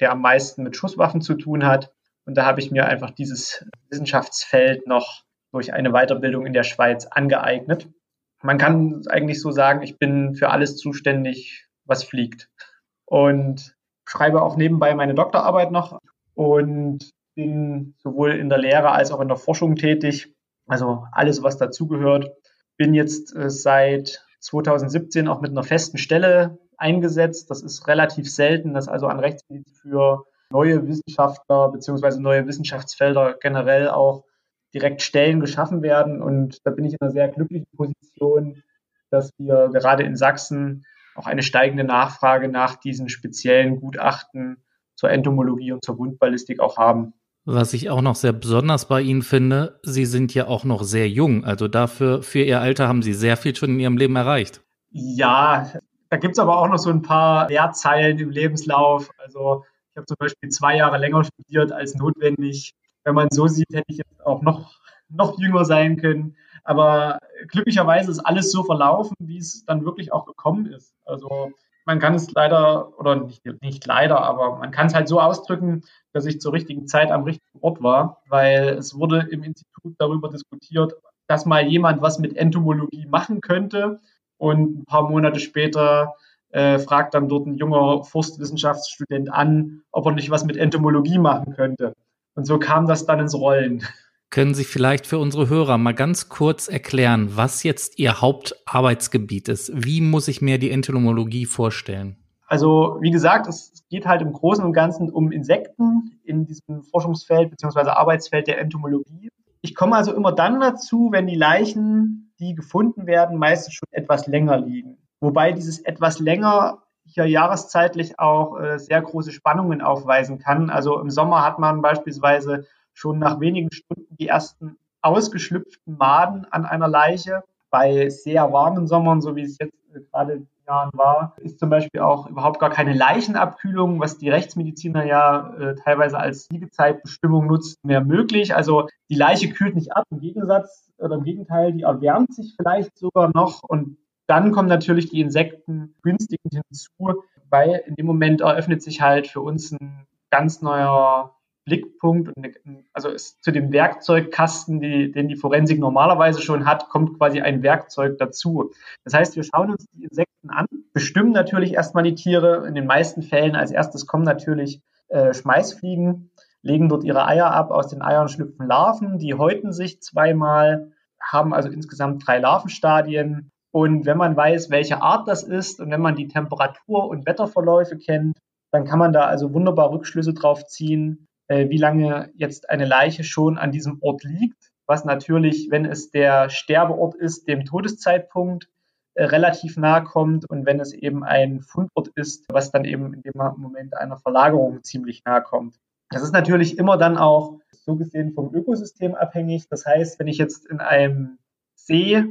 der am meisten mit Schusswaffen zu tun hat. Und da habe ich mir einfach dieses Wissenschaftsfeld noch durch eine Weiterbildung in der Schweiz angeeignet. Man kann eigentlich so sagen, ich bin für alles zuständig, was fliegt. Und schreibe auch nebenbei meine Doktorarbeit noch und bin sowohl in der Lehre als auch in der Forschung tätig. Also alles, was dazugehört. Bin jetzt äh, seit 2017 auch mit einer festen Stelle eingesetzt. Das ist relativ selten, dass also an Rechtsgebiet für neue Wissenschaftler beziehungsweise neue Wissenschaftsfelder generell auch direkt Stellen geschaffen werden. Und da bin ich in einer sehr glücklichen Position, dass wir gerade in Sachsen auch eine steigende Nachfrage nach diesen speziellen Gutachten zur Entomologie und zur Wundballistik auch haben. Was ich auch noch sehr besonders bei Ihnen finde, Sie sind ja auch noch sehr jung. Also dafür, für Ihr Alter haben Sie sehr viel schon in Ihrem Leben erreicht. Ja, da gibt es aber auch noch so ein paar Leerzeilen im Lebenslauf. Also ich habe zum Beispiel zwei Jahre länger studiert als notwendig. Wenn man so sieht, hätte ich jetzt auch noch, noch jünger sein können. Aber glücklicherweise ist alles so verlaufen, wie es dann wirklich auch gekommen ist. Also man kann es leider, oder nicht, nicht leider, aber man kann es halt so ausdrücken, dass ich zur richtigen Zeit am richtigen Ort war, weil es wurde im Institut darüber diskutiert, dass mal jemand was mit Entomologie machen könnte. Und ein paar Monate später äh, fragt dann dort ein junger Forstwissenschaftsstudent an, ob er nicht was mit Entomologie machen könnte. Und so kam das dann ins Rollen. Können Sie vielleicht für unsere Hörer mal ganz kurz erklären, was jetzt Ihr Hauptarbeitsgebiet ist? Wie muss ich mir die Entomologie vorstellen? Also, wie gesagt, es geht halt im Großen und Ganzen um Insekten in diesem Forschungsfeld bzw. Arbeitsfeld der Entomologie. Ich komme also immer dann dazu, wenn die Leichen, die gefunden werden, meistens schon etwas länger liegen. Wobei dieses etwas länger hier jahreszeitlich auch äh, sehr große Spannungen aufweisen kann. Also im Sommer hat man beispielsweise schon nach wenigen Stunden die ersten ausgeschlüpften Maden an einer Leiche. Bei sehr warmen Sommern, so wie es jetzt gerade in Jahren war, ist zum Beispiel auch überhaupt gar keine Leichenabkühlung, was die Rechtsmediziner ja äh, teilweise als Liegezeitbestimmung nutzt, mehr möglich. Also die Leiche kühlt nicht ab, im Gegensatz oder im Gegenteil, die erwärmt sich vielleicht sogar noch und dann kommen natürlich die Insekten günstigend hinzu, weil in dem Moment eröffnet sich halt für uns ein ganz neuer Blickpunkt und eine, also zu dem Werkzeugkasten, die, den die Forensik normalerweise schon hat, kommt quasi ein Werkzeug dazu. Das heißt, wir schauen uns die Insekten an, bestimmen natürlich erstmal die Tiere. In den meisten Fällen als erstes kommen natürlich äh, Schmeißfliegen, legen dort ihre Eier ab, aus den Eiern schlüpfen Larven, die häuten sich zweimal, haben also insgesamt drei Larvenstadien. Und wenn man weiß, welche Art das ist und wenn man die Temperatur- und Wetterverläufe kennt, dann kann man da also wunderbar Rückschlüsse drauf ziehen, äh, wie lange jetzt eine Leiche schon an diesem Ort liegt, was natürlich, wenn es der Sterbeort ist, dem Todeszeitpunkt äh, relativ nahe kommt und wenn es eben ein Fundort ist, was dann eben in dem Moment einer Verlagerung ziemlich nahe kommt. Das ist natürlich immer dann auch so gesehen vom Ökosystem abhängig. Das heißt, wenn ich jetzt in einem See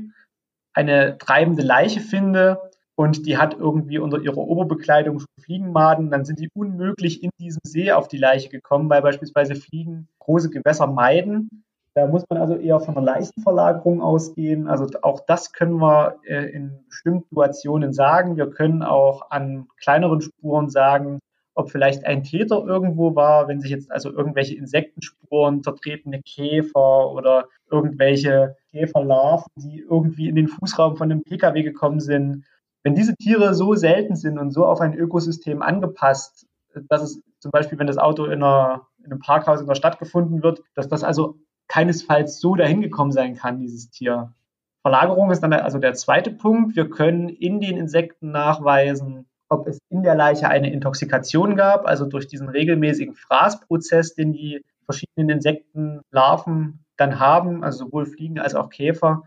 eine treibende Leiche finde, und die hat irgendwie unter ihrer Oberbekleidung schon Fliegenmaden, dann sind die unmöglich in diesem See auf die Leiche gekommen, weil beispielsweise Fliegen große Gewässer meiden. Da muss man also eher von einer Leichenverlagerung ausgehen. Also auch das können wir äh, in bestimmten Situationen sagen. Wir können auch an kleineren Spuren sagen, ob vielleicht ein Täter irgendwo war, wenn sich jetzt also irgendwelche Insektenspuren, zertretene Käfer oder irgendwelche Käferlarven, die irgendwie in den Fußraum von einem Pkw gekommen sind, wenn diese Tiere so selten sind und so auf ein Ökosystem angepasst, dass es zum Beispiel, wenn das Auto in, einer, in einem Parkhaus in der Stadt gefunden wird, dass das also keinesfalls so dahin gekommen sein kann, dieses Tier. Verlagerung ist dann also der zweite Punkt. Wir können in den Insekten nachweisen, ob es in der Leiche eine Intoxikation gab, also durch diesen regelmäßigen Fraßprozess, den die verschiedenen Insektenlarven dann haben, also sowohl Fliegen als auch Käfer,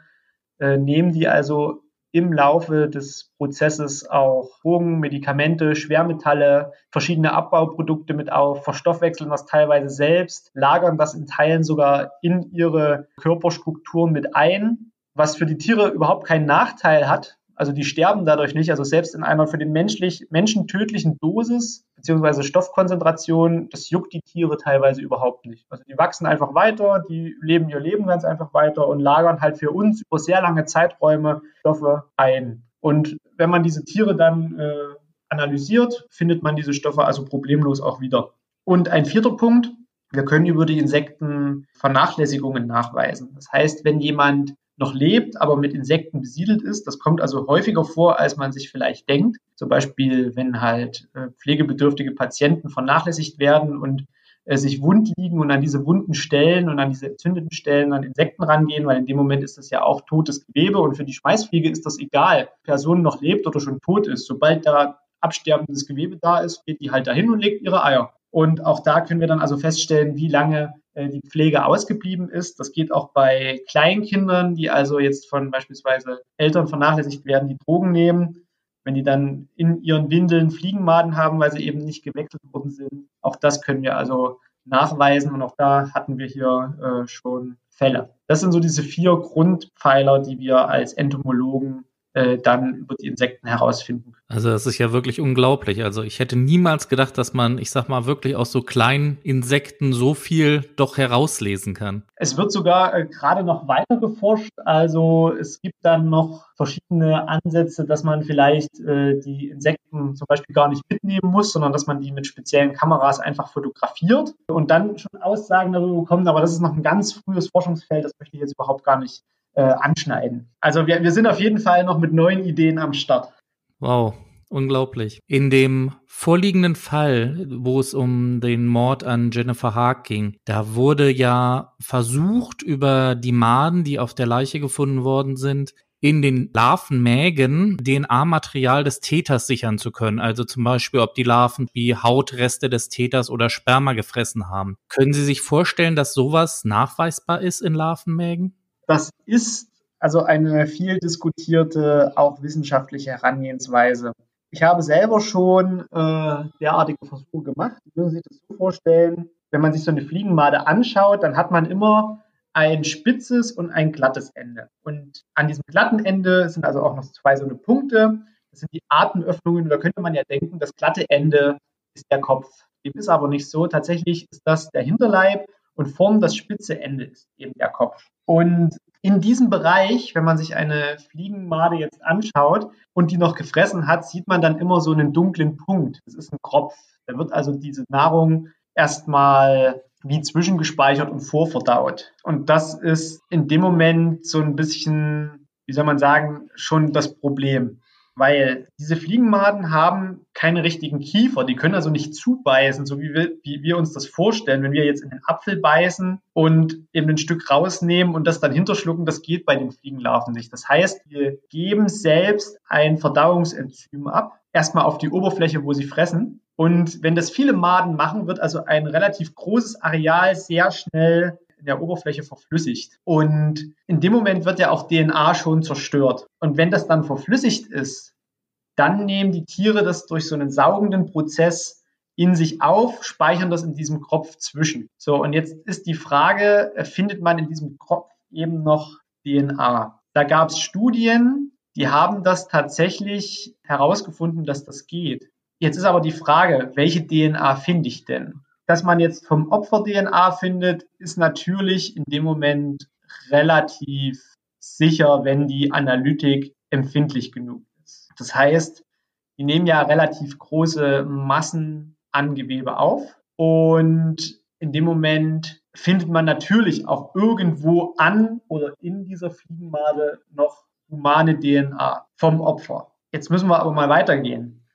äh, nehmen die also im Laufe des Prozesses auch Drogen, Medikamente, Schwermetalle, verschiedene Abbauprodukte mit auf, verstoffwechseln das teilweise selbst, lagern das in Teilen sogar in ihre Körperstrukturen mit ein, was für die Tiere überhaupt keinen Nachteil hat. Also die sterben dadurch nicht. Also selbst in einer für den menschlich, Menschen tödlichen Dosis beziehungsweise Stoffkonzentration, das juckt die Tiere teilweise überhaupt nicht. Also die wachsen einfach weiter, die leben ihr Leben ganz einfach weiter und lagern halt für uns über sehr lange Zeiträume Stoffe ein. Und wenn man diese Tiere dann äh, analysiert, findet man diese Stoffe also problemlos auch wieder. Und ein vierter Punkt, wir können über die Insekten Vernachlässigungen nachweisen. Das heißt, wenn jemand noch lebt, aber mit Insekten besiedelt ist. Das kommt also häufiger vor, als man sich vielleicht denkt. Zum Beispiel, wenn halt äh, pflegebedürftige Patienten vernachlässigt werden und äh, sich wund liegen und an diese wunden Stellen und an diese entzündeten Stellen an Insekten rangehen, weil in dem Moment ist das ja auch totes Gewebe und für die Schmeißfliege ist das egal, ob Person noch lebt oder schon tot ist. Sobald da absterbendes Gewebe da ist, geht die halt dahin und legt ihre Eier. Und auch da können wir dann also feststellen, wie lange äh, die Pflege ausgeblieben ist. Das geht auch bei Kleinkindern, die also jetzt von beispielsweise Eltern vernachlässigt werden, die Drogen nehmen. Wenn die dann in ihren Windeln Fliegenmaden haben, weil sie eben nicht gewechselt worden sind. Auch das können wir also nachweisen und auch da hatten wir hier äh, schon Fälle. Das sind so diese vier Grundpfeiler, die wir als Entomologen äh, dann über die Insekten herausfinden. Also das ist ja wirklich unglaublich. Also ich hätte niemals gedacht, dass man, ich sag mal, wirklich aus so kleinen Insekten so viel doch herauslesen kann. Es wird sogar äh, gerade noch weiter geforscht. Also es gibt dann noch verschiedene Ansätze, dass man vielleicht äh, die Insekten zum Beispiel gar nicht mitnehmen muss, sondern dass man die mit speziellen Kameras einfach fotografiert und dann schon Aussagen darüber bekommt. Aber das ist noch ein ganz frühes Forschungsfeld. Das möchte ich jetzt überhaupt gar nicht äh, anschneiden. Also wir, wir sind auf jeden Fall noch mit neuen Ideen am Start. Wow, unglaublich. In dem vorliegenden Fall, wo es um den Mord an Jennifer Haag ging, da wurde ja versucht, über die Maden, die auf der Leiche gefunden worden sind, in den Larvenmägen DNA-Material des Täters sichern zu können. Also zum Beispiel, ob die Larven wie Hautreste des Täters oder Sperma gefressen haben. Können Sie sich vorstellen, dass sowas nachweisbar ist in Larvenmägen? Das ist also eine viel diskutierte, auch wissenschaftliche Herangehensweise. Ich habe selber schon äh, derartige Versuche gemacht. Sie müssen sich das so vorstellen, wenn man sich so eine Fliegenmade anschaut, dann hat man immer ein spitzes und ein glattes Ende. Und an diesem glatten Ende sind also auch noch zwei so eine Punkte. Das sind die Atemöffnungen. Da könnte man ja denken, das glatte Ende ist der Kopf. Dem ist aber nicht so. Tatsächlich ist das der Hinterleib und vorn das spitze Ende ist eben der Kopf. Und in diesem Bereich, wenn man sich eine Fliegenmade jetzt anschaut und die noch gefressen hat, sieht man dann immer so einen dunklen Punkt. Das ist ein Kropf. Da wird also diese Nahrung erstmal wie zwischengespeichert und vorverdaut. Und das ist in dem Moment so ein bisschen, wie soll man sagen, schon das Problem weil diese Fliegenmaden haben keine richtigen Kiefer, die können also nicht zubeißen, so wie wir, wie wir uns das vorstellen. Wenn wir jetzt in den Apfel beißen und eben ein Stück rausnehmen und das dann hinterschlucken, das geht bei den Fliegenlarven nicht. Das heißt, wir geben selbst ein Verdauungsenzym ab, erstmal auf die Oberfläche, wo sie fressen. Und wenn das viele Maden machen, wird also ein relativ großes Areal sehr schnell in der Oberfläche verflüssigt. Und in dem Moment wird ja auch DNA schon zerstört. Und wenn das dann verflüssigt ist, dann nehmen die Tiere das durch so einen saugenden Prozess in sich auf, speichern das in diesem Kropf zwischen. So, und jetzt ist die Frage, äh, findet man in diesem Kropf eben noch DNA? Da gab es Studien, die haben das tatsächlich herausgefunden, dass das geht. Jetzt ist aber die Frage, welche DNA finde ich denn? Dass man jetzt vom Opfer DNA findet, ist natürlich in dem Moment relativ sicher, wenn die Analytik empfindlich genug ist. Das heißt, die nehmen ja relativ große Massen an Gewebe auf und in dem Moment findet man natürlich auch irgendwo an oder in dieser Fliegenmade noch humane DNA vom Opfer. Jetzt müssen wir aber mal weitergehen.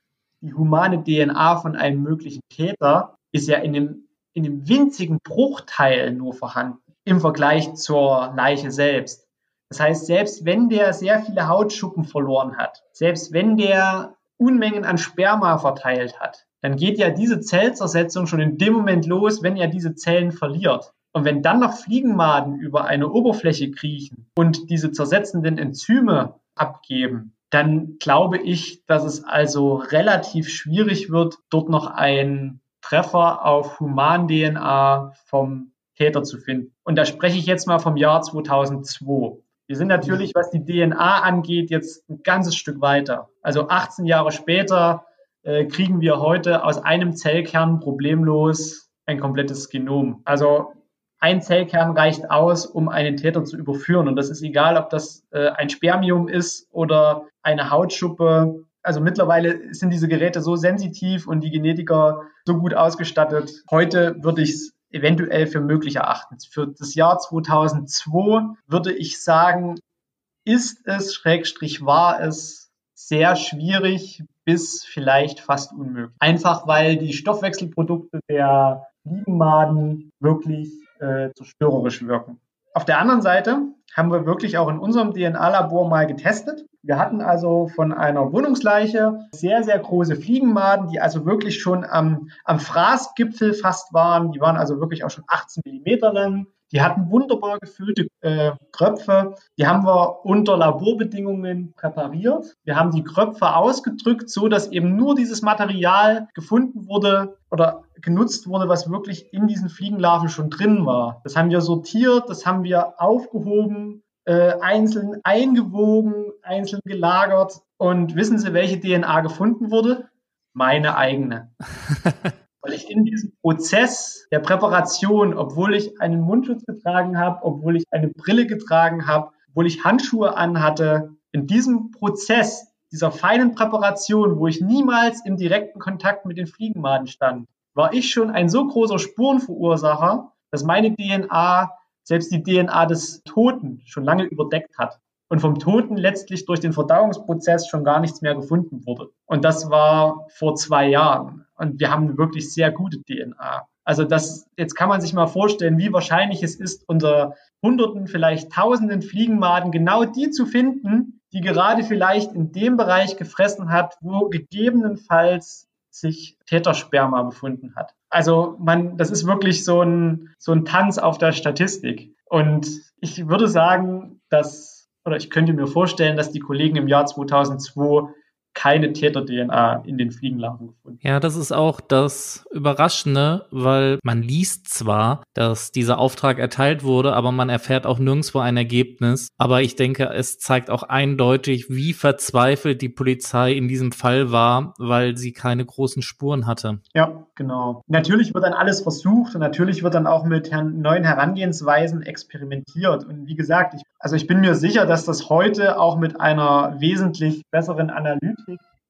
Die humane DNA von einem möglichen Täter ist ja in einem, in einem winzigen Bruchteil nur vorhanden im Vergleich zur Leiche selbst. Das heißt, selbst wenn der sehr viele Hautschuppen verloren hat, selbst wenn der Unmengen an Sperma verteilt hat, dann geht ja diese Zellzersetzung schon in dem Moment los, wenn er diese Zellen verliert. Und wenn dann noch Fliegenmaden über eine Oberfläche kriechen und diese zersetzenden Enzyme abgeben, dann glaube ich, dass es also relativ schwierig wird, dort noch ein Treffer auf Human-DNA vom Täter zu finden. Und da spreche ich jetzt mal vom Jahr 2002. Wir sind natürlich, was die DNA angeht, jetzt ein ganzes Stück weiter. Also 18 Jahre später äh, kriegen wir heute aus einem Zellkern problemlos ein komplettes Genom. Also ein Zellkern reicht aus, um einen Täter zu überführen. Und das ist egal, ob das äh, ein Spermium ist oder eine Hautschuppe. Also mittlerweile sind diese Geräte so sensitiv und die Genetiker so gut ausgestattet. Heute würde ich es eventuell für möglich erachten. Für das Jahr 2002 würde ich sagen, ist es, Schrägstrich war es, sehr schwierig bis vielleicht fast unmöglich. Einfach weil die Stoffwechselprodukte der Fliegenmaden wirklich äh, zerstörerisch wirken. Auf der anderen Seite haben wir wirklich auch in unserem DNA-Labor mal getestet. Wir hatten also von einer Wohnungsleiche sehr, sehr große Fliegenmaden, die also wirklich schon am, am Fraßgipfel fast waren. Die waren also wirklich auch schon 18 Millimeter lang. Die hatten wunderbar gefüllte äh, Kröpfe. Die haben wir unter Laborbedingungen präpariert. Wir haben die Kröpfe ausgedrückt, so dass eben nur dieses Material gefunden wurde oder genutzt wurde, was wirklich in diesen Fliegenlarven schon drin war. Das haben wir sortiert, das haben wir aufgehoben, äh, einzeln eingewogen, einzeln gelagert. Und wissen Sie, welche DNA gefunden wurde? Meine eigene. ich in diesem Prozess der Präparation, obwohl ich einen Mundschutz getragen habe, obwohl ich eine Brille getragen habe, obwohl ich Handschuhe anhatte, in diesem Prozess dieser feinen Präparation, wo ich niemals im direkten Kontakt mit den Fliegenmaden stand, war ich schon ein so großer Spurenverursacher, dass meine DNA selbst die DNA des Toten schon lange überdeckt hat und vom Toten letztlich durch den Verdauungsprozess schon gar nichts mehr gefunden wurde. Und das war vor zwei Jahren. Und wir haben wirklich sehr gute DNA. Also das, jetzt kann man sich mal vorstellen, wie wahrscheinlich es ist, unter Hunderten, vielleicht Tausenden Fliegenmaden genau die zu finden, die gerade vielleicht in dem Bereich gefressen hat, wo gegebenenfalls sich Tätersperma befunden hat. Also man, das ist wirklich so ein, so ein Tanz auf der Statistik. Und ich würde sagen, dass oder ich könnte mir vorstellen, dass die Kollegen im Jahr 2002 keine Täter-DNA in den Fliegenlarven gefunden. Ja, das ist auch das Überraschende, weil man liest zwar, dass dieser Auftrag erteilt wurde, aber man erfährt auch nirgendwo ein Ergebnis. Aber ich denke, es zeigt auch eindeutig, wie verzweifelt die Polizei in diesem Fall war, weil sie keine großen Spuren hatte. Ja, genau. Natürlich wird dann alles versucht und natürlich wird dann auch mit neuen Herangehensweisen experimentiert. Und wie gesagt, ich, also ich bin mir sicher, dass das heute auch mit einer wesentlich besseren Analyse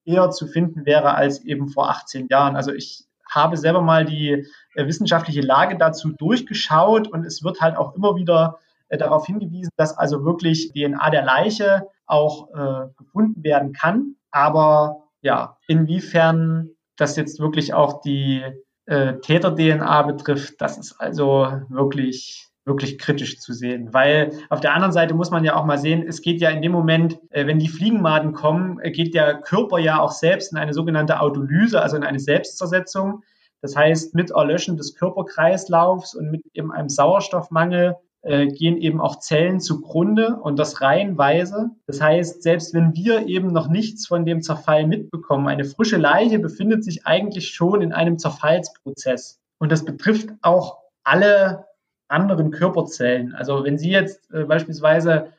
eher zu finden wäre als eben vor 18 Jahren. Also ich habe selber mal die äh, wissenschaftliche Lage dazu durchgeschaut und es wird halt auch immer wieder äh, darauf hingewiesen, dass also wirklich DNA der Leiche auch äh, gefunden werden kann. Aber ja, inwiefern das jetzt wirklich auch die äh, Täter-DNA betrifft, das ist also wirklich wirklich kritisch zu sehen. Weil auf der anderen Seite muss man ja auch mal sehen, es geht ja in dem Moment, äh, wenn die Fliegenmaden kommen, äh, geht der Körper ja auch selbst in eine sogenannte Autolyse, also in eine Selbstzersetzung. Das heißt, mit Erlöschen des Körperkreislaufs und mit eben einem Sauerstoffmangel äh, gehen eben auch Zellen zugrunde und das reihenweise. Das heißt, selbst wenn wir eben noch nichts von dem Zerfall mitbekommen, eine frische Leiche befindet sich eigentlich schon in einem Zerfallsprozess. Und das betrifft auch alle anderen Körperzellen. Also wenn Sie jetzt äh, beispielsweise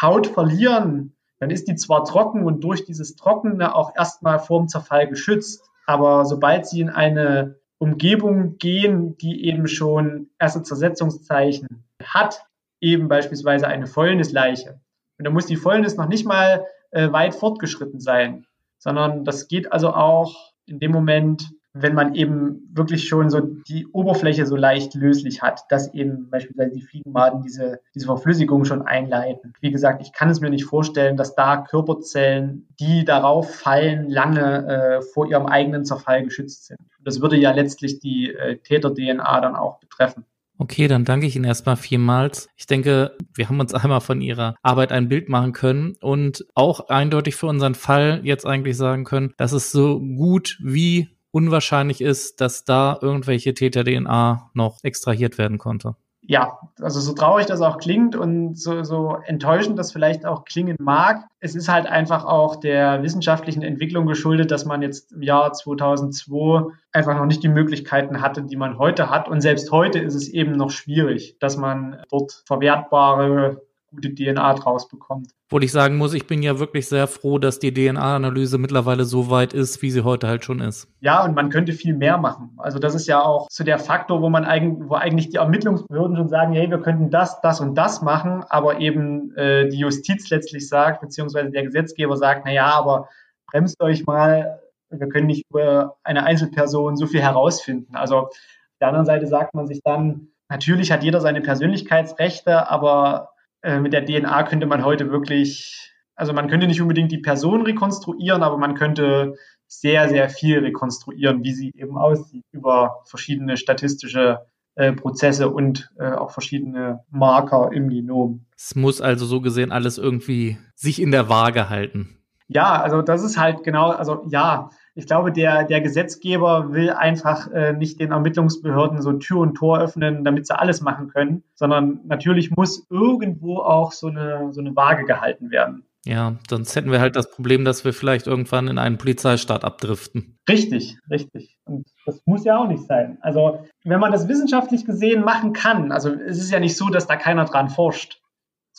Haut verlieren, dann ist die zwar trocken und durch dieses Trockene auch erstmal vorm Zerfall geschützt. Aber sobald Sie in eine Umgebung gehen, die eben schon erste Zersetzungszeichen hat, eben beispielsweise eine Fäulnisleiche. Und da muss die Fäulnis noch nicht mal äh, weit fortgeschritten sein, sondern das geht also auch in dem Moment, wenn man eben wirklich schon so die Oberfläche so leicht löslich hat, dass eben beispielsweise die Fliegenmaden diese, diese Verflüssigung schon einleiten. Wie gesagt, ich kann es mir nicht vorstellen, dass da Körperzellen, die darauf fallen, lange äh, vor ihrem eigenen Zerfall geschützt sind. Das würde ja letztlich die äh, Täter-DNA dann auch betreffen. Okay, dann danke ich Ihnen erstmal vielmals. Ich denke, wir haben uns einmal von Ihrer Arbeit ein Bild machen können und auch eindeutig für unseren Fall jetzt eigentlich sagen können, dass es so gut wie unwahrscheinlich ist, dass da irgendwelche Täter-DNA noch extrahiert werden konnte. Ja, also so traurig das auch klingt und so, so enttäuschend das vielleicht auch klingen mag, es ist halt einfach auch der wissenschaftlichen Entwicklung geschuldet, dass man jetzt im Jahr 2002 einfach noch nicht die Möglichkeiten hatte, die man heute hat. Und selbst heute ist es eben noch schwierig, dass man dort verwertbare gute DNA draus bekommt. Obwohl ich sagen muss, ich bin ja wirklich sehr froh, dass die DNA-Analyse mittlerweile so weit ist, wie sie heute halt schon ist. Ja, und man könnte viel mehr machen. Also das ist ja auch so der Faktor, wo man eigentlich, wo eigentlich die Ermittlungsbehörden schon sagen, hey, wir könnten das, das und das machen, aber eben äh, die Justiz letztlich sagt, beziehungsweise der Gesetzgeber sagt, na ja, aber bremst euch mal, wir können nicht über eine Einzelperson so viel herausfinden. Also auf der anderen Seite sagt man sich dann, natürlich hat jeder seine Persönlichkeitsrechte, aber äh, mit der DNA könnte man heute wirklich, also man könnte nicht unbedingt die Person rekonstruieren, aber man könnte sehr, sehr viel rekonstruieren, wie sie eben aussieht über verschiedene statistische äh, Prozesse und äh, auch verschiedene Marker im Genom. Es muss also so gesehen alles irgendwie sich in der Waage halten. Ja, also das ist halt genau, also ja, ich glaube, der, der Gesetzgeber will einfach äh, nicht den Ermittlungsbehörden so Tür und Tor öffnen, damit sie alles machen können, sondern natürlich muss irgendwo auch so eine, so eine Waage gehalten werden. Ja, sonst hätten wir halt das Problem, dass wir vielleicht irgendwann in einen Polizeistaat abdriften. Richtig, richtig. Und das muss ja auch nicht sein. Also, wenn man das wissenschaftlich gesehen machen kann, also es ist ja nicht so, dass da keiner dran forscht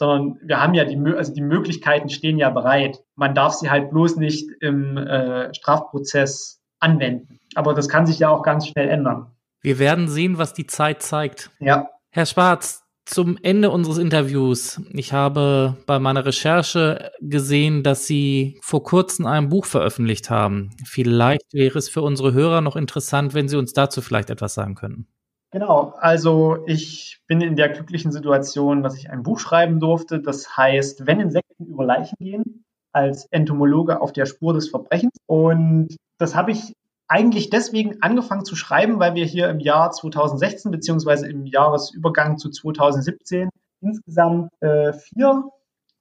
sondern wir haben ja die, also die Möglichkeiten stehen ja bereit. Man darf sie halt bloß nicht im äh, Strafprozess anwenden. Aber das kann sich ja auch ganz schnell ändern. Wir werden sehen, was die Zeit zeigt. Ja. Herr Schwarz, zum Ende unseres Interviews. Ich habe bei meiner Recherche gesehen, dass Sie vor kurzem ein Buch veröffentlicht haben. Vielleicht wäre es für unsere Hörer noch interessant, wenn Sie uns dazu vielleicht etwas sagen könnten. Genau, also ich bin in der glücklichen Situation, dass ich ein Buch schreiben durfte. Das heißt, wenn Insekten über Leichen gehen, als Entomologe auf der Spur des Verbrechens. Und das habe ich eigentlich deswegen angefangen zu schreiben, weil wir hier im Jahr 2016 beziehungsweise im Jahresübergang zu 2017 insgesamt äh, vier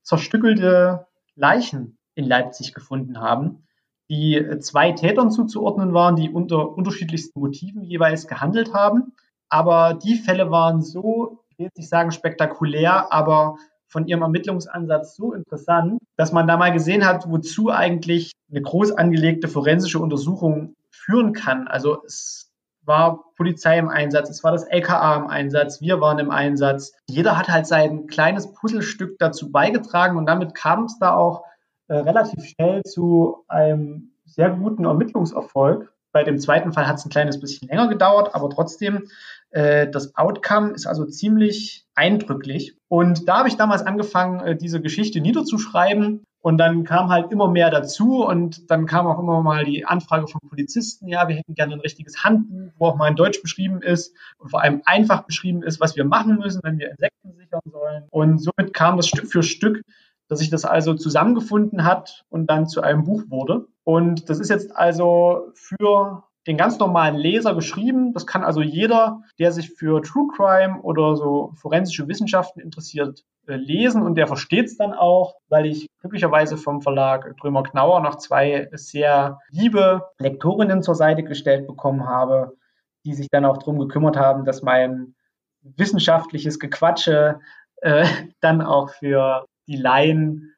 zerstückelte Leichen in Leipzig gefunden haben, die äh, zwei Tätern zuzuordnen waren, die unter unterschiedlichsten Motiven jeweils gehandelt haben. Aber die Fälle waren so, ich will jetzt nicht sagen spektakulär, aber von ihrem Ermittlungsansatz so interessant, dass man da mal gesehen hat, wozu eigentlich eine groß angelegte forensische Untersuchung führen kann. Also es war Polizei im Einsatz, es war das LKA im Einsatz, wir waren im Einsatz. Jeder hat halt sein kleines Puzzlestück dazu beigetragen und damit kam es da auch äh, relativ schnell zu einem sehr guten Ermittlungserfolg. Bei dem zweiten Fall hat es ein kleines bisschen länger gedauert, aber trotzdem äh, das Outcome ist also ziemlich eindrücklich. Und da habe ich damals angefangen, äh, diese Geschichte niederzuschreiben. Und dann kam halt immer mehr dazu und dann kam auch immer mal die Anfrage von Polizisten, ja, wir hätten gerne ein richtiges Handbuch, wo auch mal in Deutsch beschrieben ist und vor allem einfach beschrieben ist, was wir machen müssen, wenn wir Insekten sichern sollen. Und somit kam das Stück für Stück, dass sich das also zusammengefunden hat und dann zu einem Buch wurde. Und das ist jetzt also für den ganz normalen Leser geschrieben. Das kann also jeder, der sich für True Crime oder so forensische Wissenschaften interessiert, äh, lesen und der versteht es dann auch, weil ich glücklicherweise vom Verlag Drömer Knauer noch zwei sehr liebe Lektorinnen zur Seite gestellt bekommen habe, die sich dann auch darum gekümmert haben, dass mein wissenschaftliches Gequatsche äh, dann auch für die Laien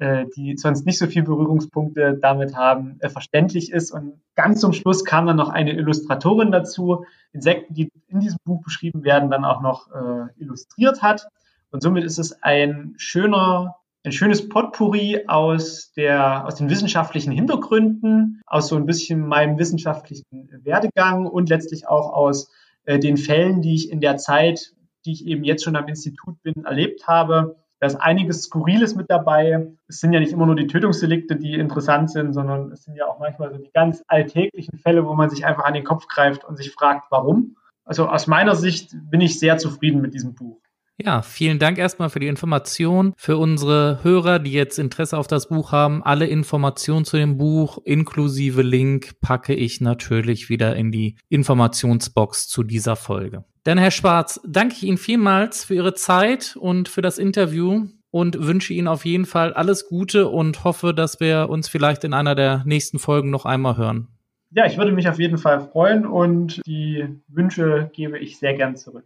äh, die sonst nicht so viele Berührungspunkte damit haben, äh, verständlich ist. Und ganz zum Schluss kam dann noch eine Illustratorin dazu, Insekten, die in diesem Buch beschrieben werden, dann auch noch äh, illustriert hat. Und somit ist es ein schöner, ein schönes Potpourri aus der, aus den wissenschaftlichen Hintergründen, aus so ein bisschen meinem wissenschaftlichen Werdegang und letztlich auch aus äh, den Fällen, die ich in der Zeit, die ich eben jetzt schon am Institut bin, erlebt habe da ist einiges Skurriles mit dabei. Es sind ja nicht immer nur die Tötungsdelikte, die interessant sind, sondern es sind ja auch manchmal so die ganz alltäglichen Fälle, wo man sich einfach an den Kopf greift und sich fragt, warum. Also aus meiner Sicht bin ich sehr zufrieden mit diesem Buch. Ja, vielen Dank erstmal für die Information. Für unsere Hörer, die jetzt Interesse auf das Buch haben, alle Informationen zu dem Buch inklusive Link packe ich natürlich wieder in die Informationsbox zu dieser Folge. Dann, Herr Schwarz, danke ich Ihnen vielmals für Ihre Zeit und für das Interview und wünsche Ihnen auf jeden Fall alles Gute und hoffe, dass wir uns vielleicht in einer der nächsten Folgen noch einmal hören. Ja, ich würde mich auf jeden Fall freuen und die Wünsche gebe ich sehr gern zurück.